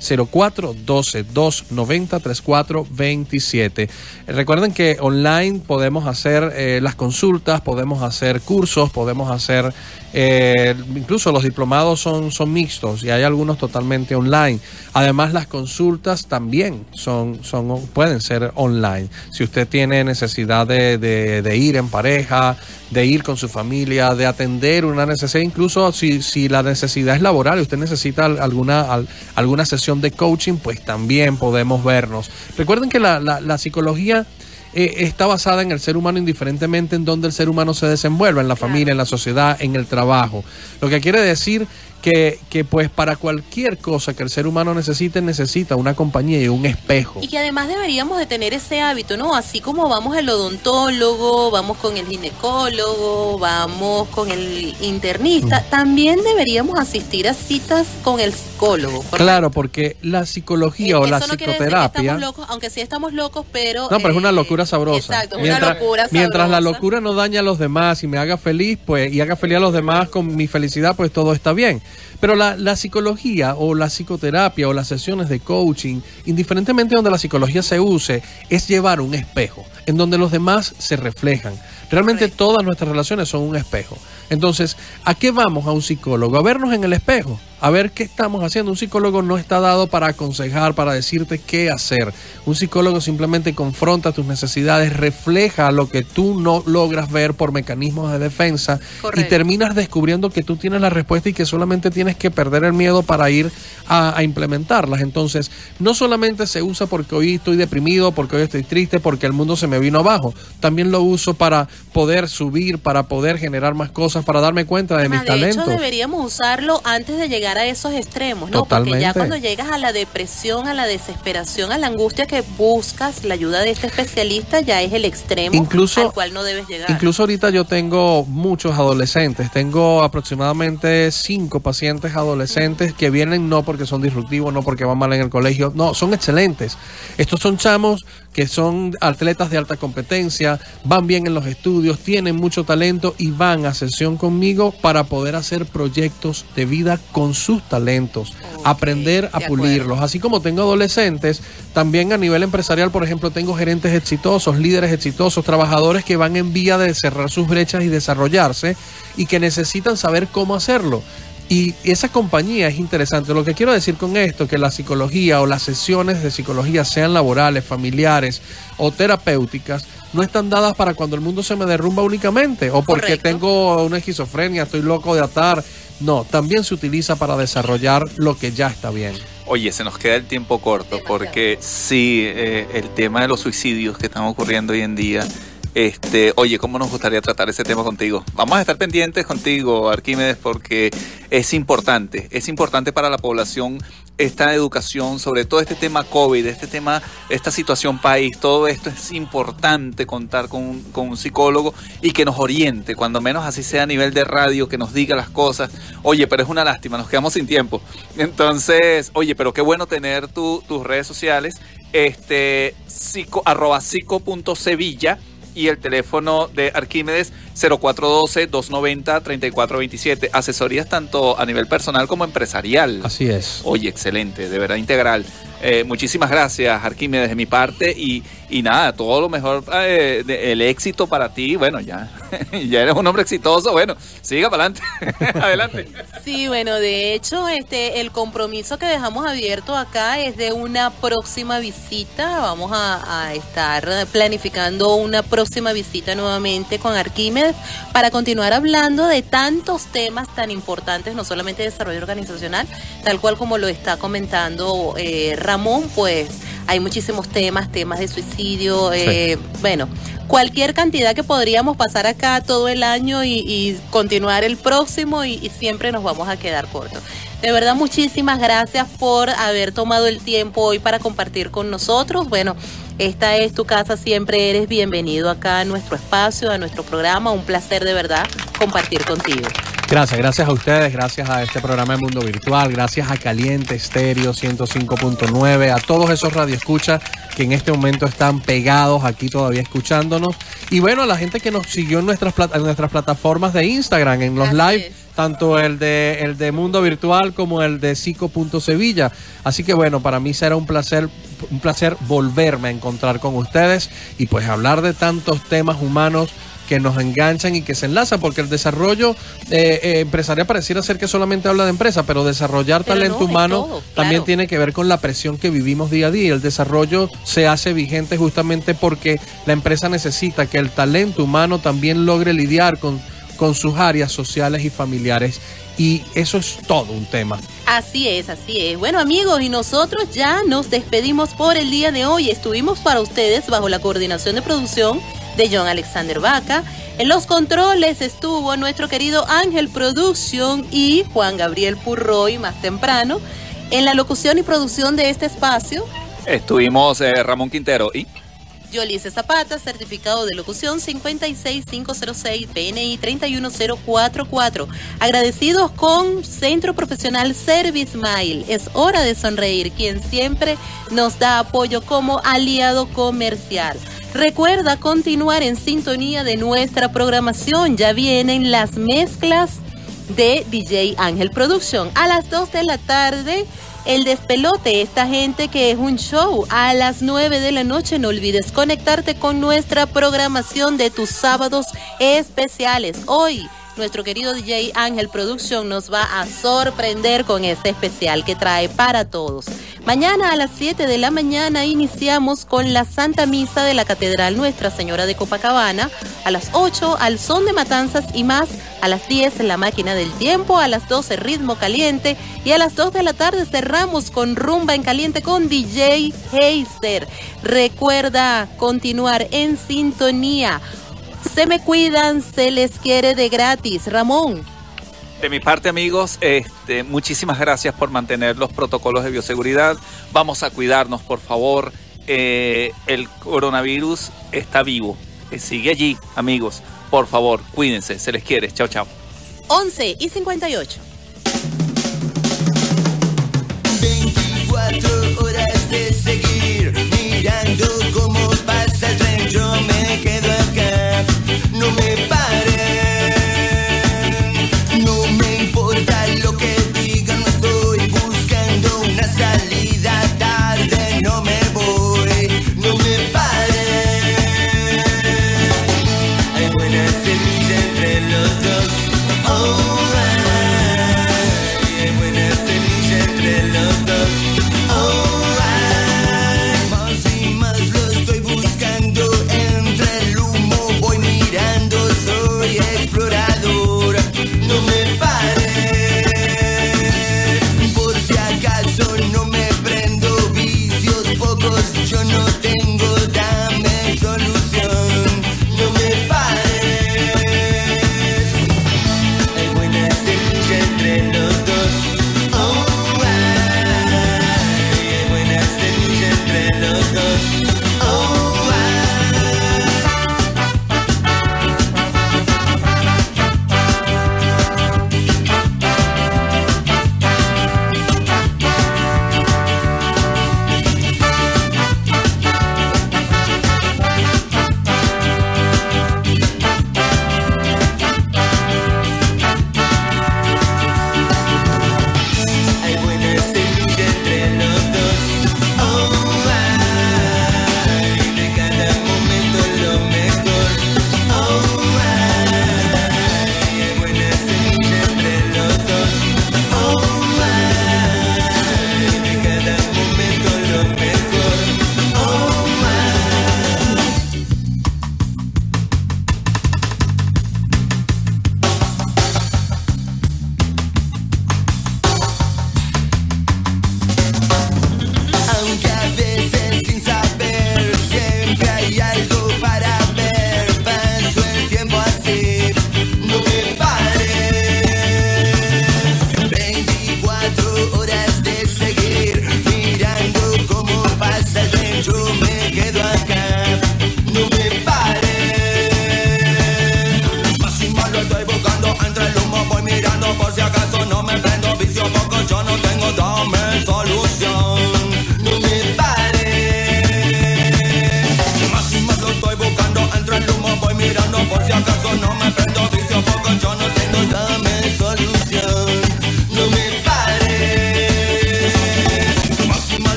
0412-290-3427. 0412-290-3427. Recuerden que online podemos hacer eh, las consultas, podemos hacer cursos, podemos hacer, eh, incluso los diplomados son, son mixtos y hay algunos totalmente online. Además, las consultas también son, son, pueden ser online. Si usted tiene necesidad de, de- ir en pareja, de ir con su familia, de atender una necesidad, incluso si, si la necesidad es laboral y usted necesita al- alguna, al- alguna sesión de coaching, pues también podemos vernos. Recuerden que la, la- la psicología eh, está basada en el ser humano indiferentemente en donde el ser humano se desenvuelva, en la familia, en la sociedad, en el trabajo. Lo que quiere decir que, que pues para cualquier cosa que el ser humano necesite, necesita una compañía y un espejo. Y que además deberíamos de tener ese hábito, ¿no? Así como vamos al odontólogo, vamos con el ginecólogo, vamos con el internista, también deberíamos asistir a citas con el psicólogo. ¿correcto? Claro, porque la psicología o la no que psicoterapia... estamos locos, aunque sí estamos locos, pero... No, pero es una eh, locura sabrosa. Exacto, es mientras, una locura Mientras la sabrosa. locura no daña a los demás y me haga feliz, pues, y haga feliz a los demás con mi felicidad, pues todo está bien. Pero la, la psicología o la psicoterapia o las sesiones de coaching, indiferentemente de donde la psicología se use, es llevar un espejo en donde los demás se reflejan. Realmente todas nuestras relaciones son un espejo. Entonces, ¿a qué vamos a un psicólogo? A vernos en el espejo, a ver qué estamos haciendo. Un psicólogo no está dado para aconsejar, para decirte qué hacer. Un psicólogo simplemente confronta tus necesidades, refleja lo que tú no logras ver por mecanismos de defensa y terminas descubriendo que tú tienes la respuesta y que solamente tienes que perder el miedo para ir a, a implementarlas. Entonces, no solamente se usa porque hoy estoy deprimido, porque hoy estoy triste, porque el mundo se me vino abajo. También lo uso para poder subir, para poder generar más cosas, para darme cuenta de mis Además, de talentos. hecho, deberíamos usarlo antes de llegar a esos extremos, ¿no? Porque ya cuando llegas a la depresión, a la desesperación, a la angustia que buscas la ayuda de este especialista, ya es el extremo Incluso- al cual no debes llegar. Incluso ahorita yo tengo muchos adolescentes, tengo aproximadamente cinco pacientes adolescentes que vienen no porque son disruptivos, no porque van mal en el colegio, no, son excelentes. Estos son chamos que son atletas de alta competencia, van bien en los estudios, tienen mucho talento y van a sesión conmigo para poder hacer proyectos de vida con sus talentos, aprender a pulirlos. Así como tengo adolescentes, también a nivel empresarial, por ejemplo, tengo gerentes exitosos, líderes exitosos, trabajadores que van en vía de cerrar sus brechas y desarrollarse y que necesitan saber cómo hacerlo. Y esa compañía es interesante. Lo que quiero decir con esto, que la psicología o las sesiones de psicología, sean laborales, familiares o terapéuticas, no están dadas para cuando el mundo se me derrumba únicamente o porque Correcto. tengo una esquizofrenia, estoy loco de atar. No, también se utiliza para desarrollar lo que ya está bien. Oye, se nos queda el tiempo corto porque sí, eh, el tema de los suicidios que están ocurriendo hoy en día. Este, oye, ¿cómo nos gustaría tratar ese tema contigo? Vamos a estar pendientes contigo, Arquímedes, porque es importante, es importante para la población esta educación sobre todo este tema COVID, este tema, esta situación país, todo esto es importante contar con un, con un psicólogo y que nos oriente, cuando menos así sea a nivel de radio, que nos diga las cosas. Oye, pero es una lástima, nos quedamos sin tiempo. Entonces, oye, pero qué bueno tener tu- tus redes sociales, este, psico, arroba psico.sevilla y el teléfono de Arquímedes 0412-290-3427. Asesorías tanto a nivel personal como empresarial. Así es. Oye, excelente, de verdad integral. Eh, muchísimas gracias, Arquímedes, de mi parte. Y, y nada, todo lo mejor, eh, de- el éxito para ti. Bueno, ya, ya eres un hombre exitoso. Bueno, siga para adelante. adelante. Sí, bueno, de hecho, este, el compromiso que dejamos abierto acá es de una próxima visita. Vamos a, a estar planificando una próxima visita nuevamente con Arquímedes para continuar hablando de tantos temas tan importantes, no solamente de desarrollo organizacional, tal cual como lo está comentando eh, Ramón, pues hay muchísimos temas, temas de suicidio, eh, bueno, cualquier cantidad que podríamos pasar acá todo el año y, y continuar el próximo y, y siempre nos vamos a quedar cortos. De verdad, muchísimas gracias por haber tomado el tiempo hoy para compartir con nosotros. Bueno, Esta es tu casa, siempre eres bienvenido acá a nuestro espacio, a nuestro programa. Un placer de verdad compartir contigo. Gracias, gracias a ustedes, gracias a este programa de Mundo Virtual, gracias a Caliente Estéreo 105.9, a todos esos radioescuchas que en este momento están pegados aquí todavía escuchándonos. Y bueno, a la gente que nos siguió en nuestras, en nuestras plataformas de Instagram, en los live. Tanto el de, el de Mundo Virtual como el de Psico.sevilla. Así que bueno, para mí será un placer, un placer volverme a encontrar con ustedes y pues hablar de tantos temas humanos que nos enganchan y que se enlazan, porque el desarrollo eh, eh, empresarial pareciera ser que solamente habla de empresa, pero desarrollar Pero talento no, humano todo, también tiene que ver con la presión que vivimos día a día. El desarrollo se hace vigente justamente porque la empresa necesita que el talento humano también logre lidiar con, con sus áreas sociales y familiares. Y eso es todo un tema. Así es, así es. Bueno amigos, y nosotros ya nos despedimos por el día de hoy. Estuvimos para ustedes bajo la coordinación de producción de John Alexander Vaca. En los controles estuvo nuestro querido Ángel Producción y Juan Gabriel Purroy más temprano. En la locución y producción de este espacio, Estuvimos eh, Ramón Quintero y Yolice Zapata, certificado de locución 56506, PNI 31044. Agradecidos con Centro Profesional Service Mile. Es hora de sonreír, quien siempre nos da apoyo como aliado comercial. Recuerda continuar en sintonía de nuestra programación. Ya vienen las mezclas de DJ Ángel Production. A las 2 de la tarde, el despelote, esta gente que es un show. A las 9 de la noche, no olvides conectarte con nuestra programación de tus sábados especiales. Hoy, nuestro querido DJ Ángel Production nos va a sorprender con este especial que trae para todos. Mañana a las 7 de la mañana iniciamos con la Santa Misa de la Catedral Nuestra Señora de Copacabana. A las 8 al son de matanzas y más. A las 10 la máquina del tiempo. A las 12 ritmo caliente. Y a las 2 de la tarde cerramos con rumba en caliente con DJ Heiser. Recuerda continuar en sintonía. Se me cuidan, se les quiere de gratis. Ramón. De mi parte, amigos, este, muchísimas gracias por mantener los protocolos de bioseguridad. Vamos a cuidarnos, por favor. Eh, el coronavirus está vivo. Eh, sigue allí, amigos. Por favor, cuídense. Se les quiere. Chao, chao. 11 y 58. 24 horas de seguir mirando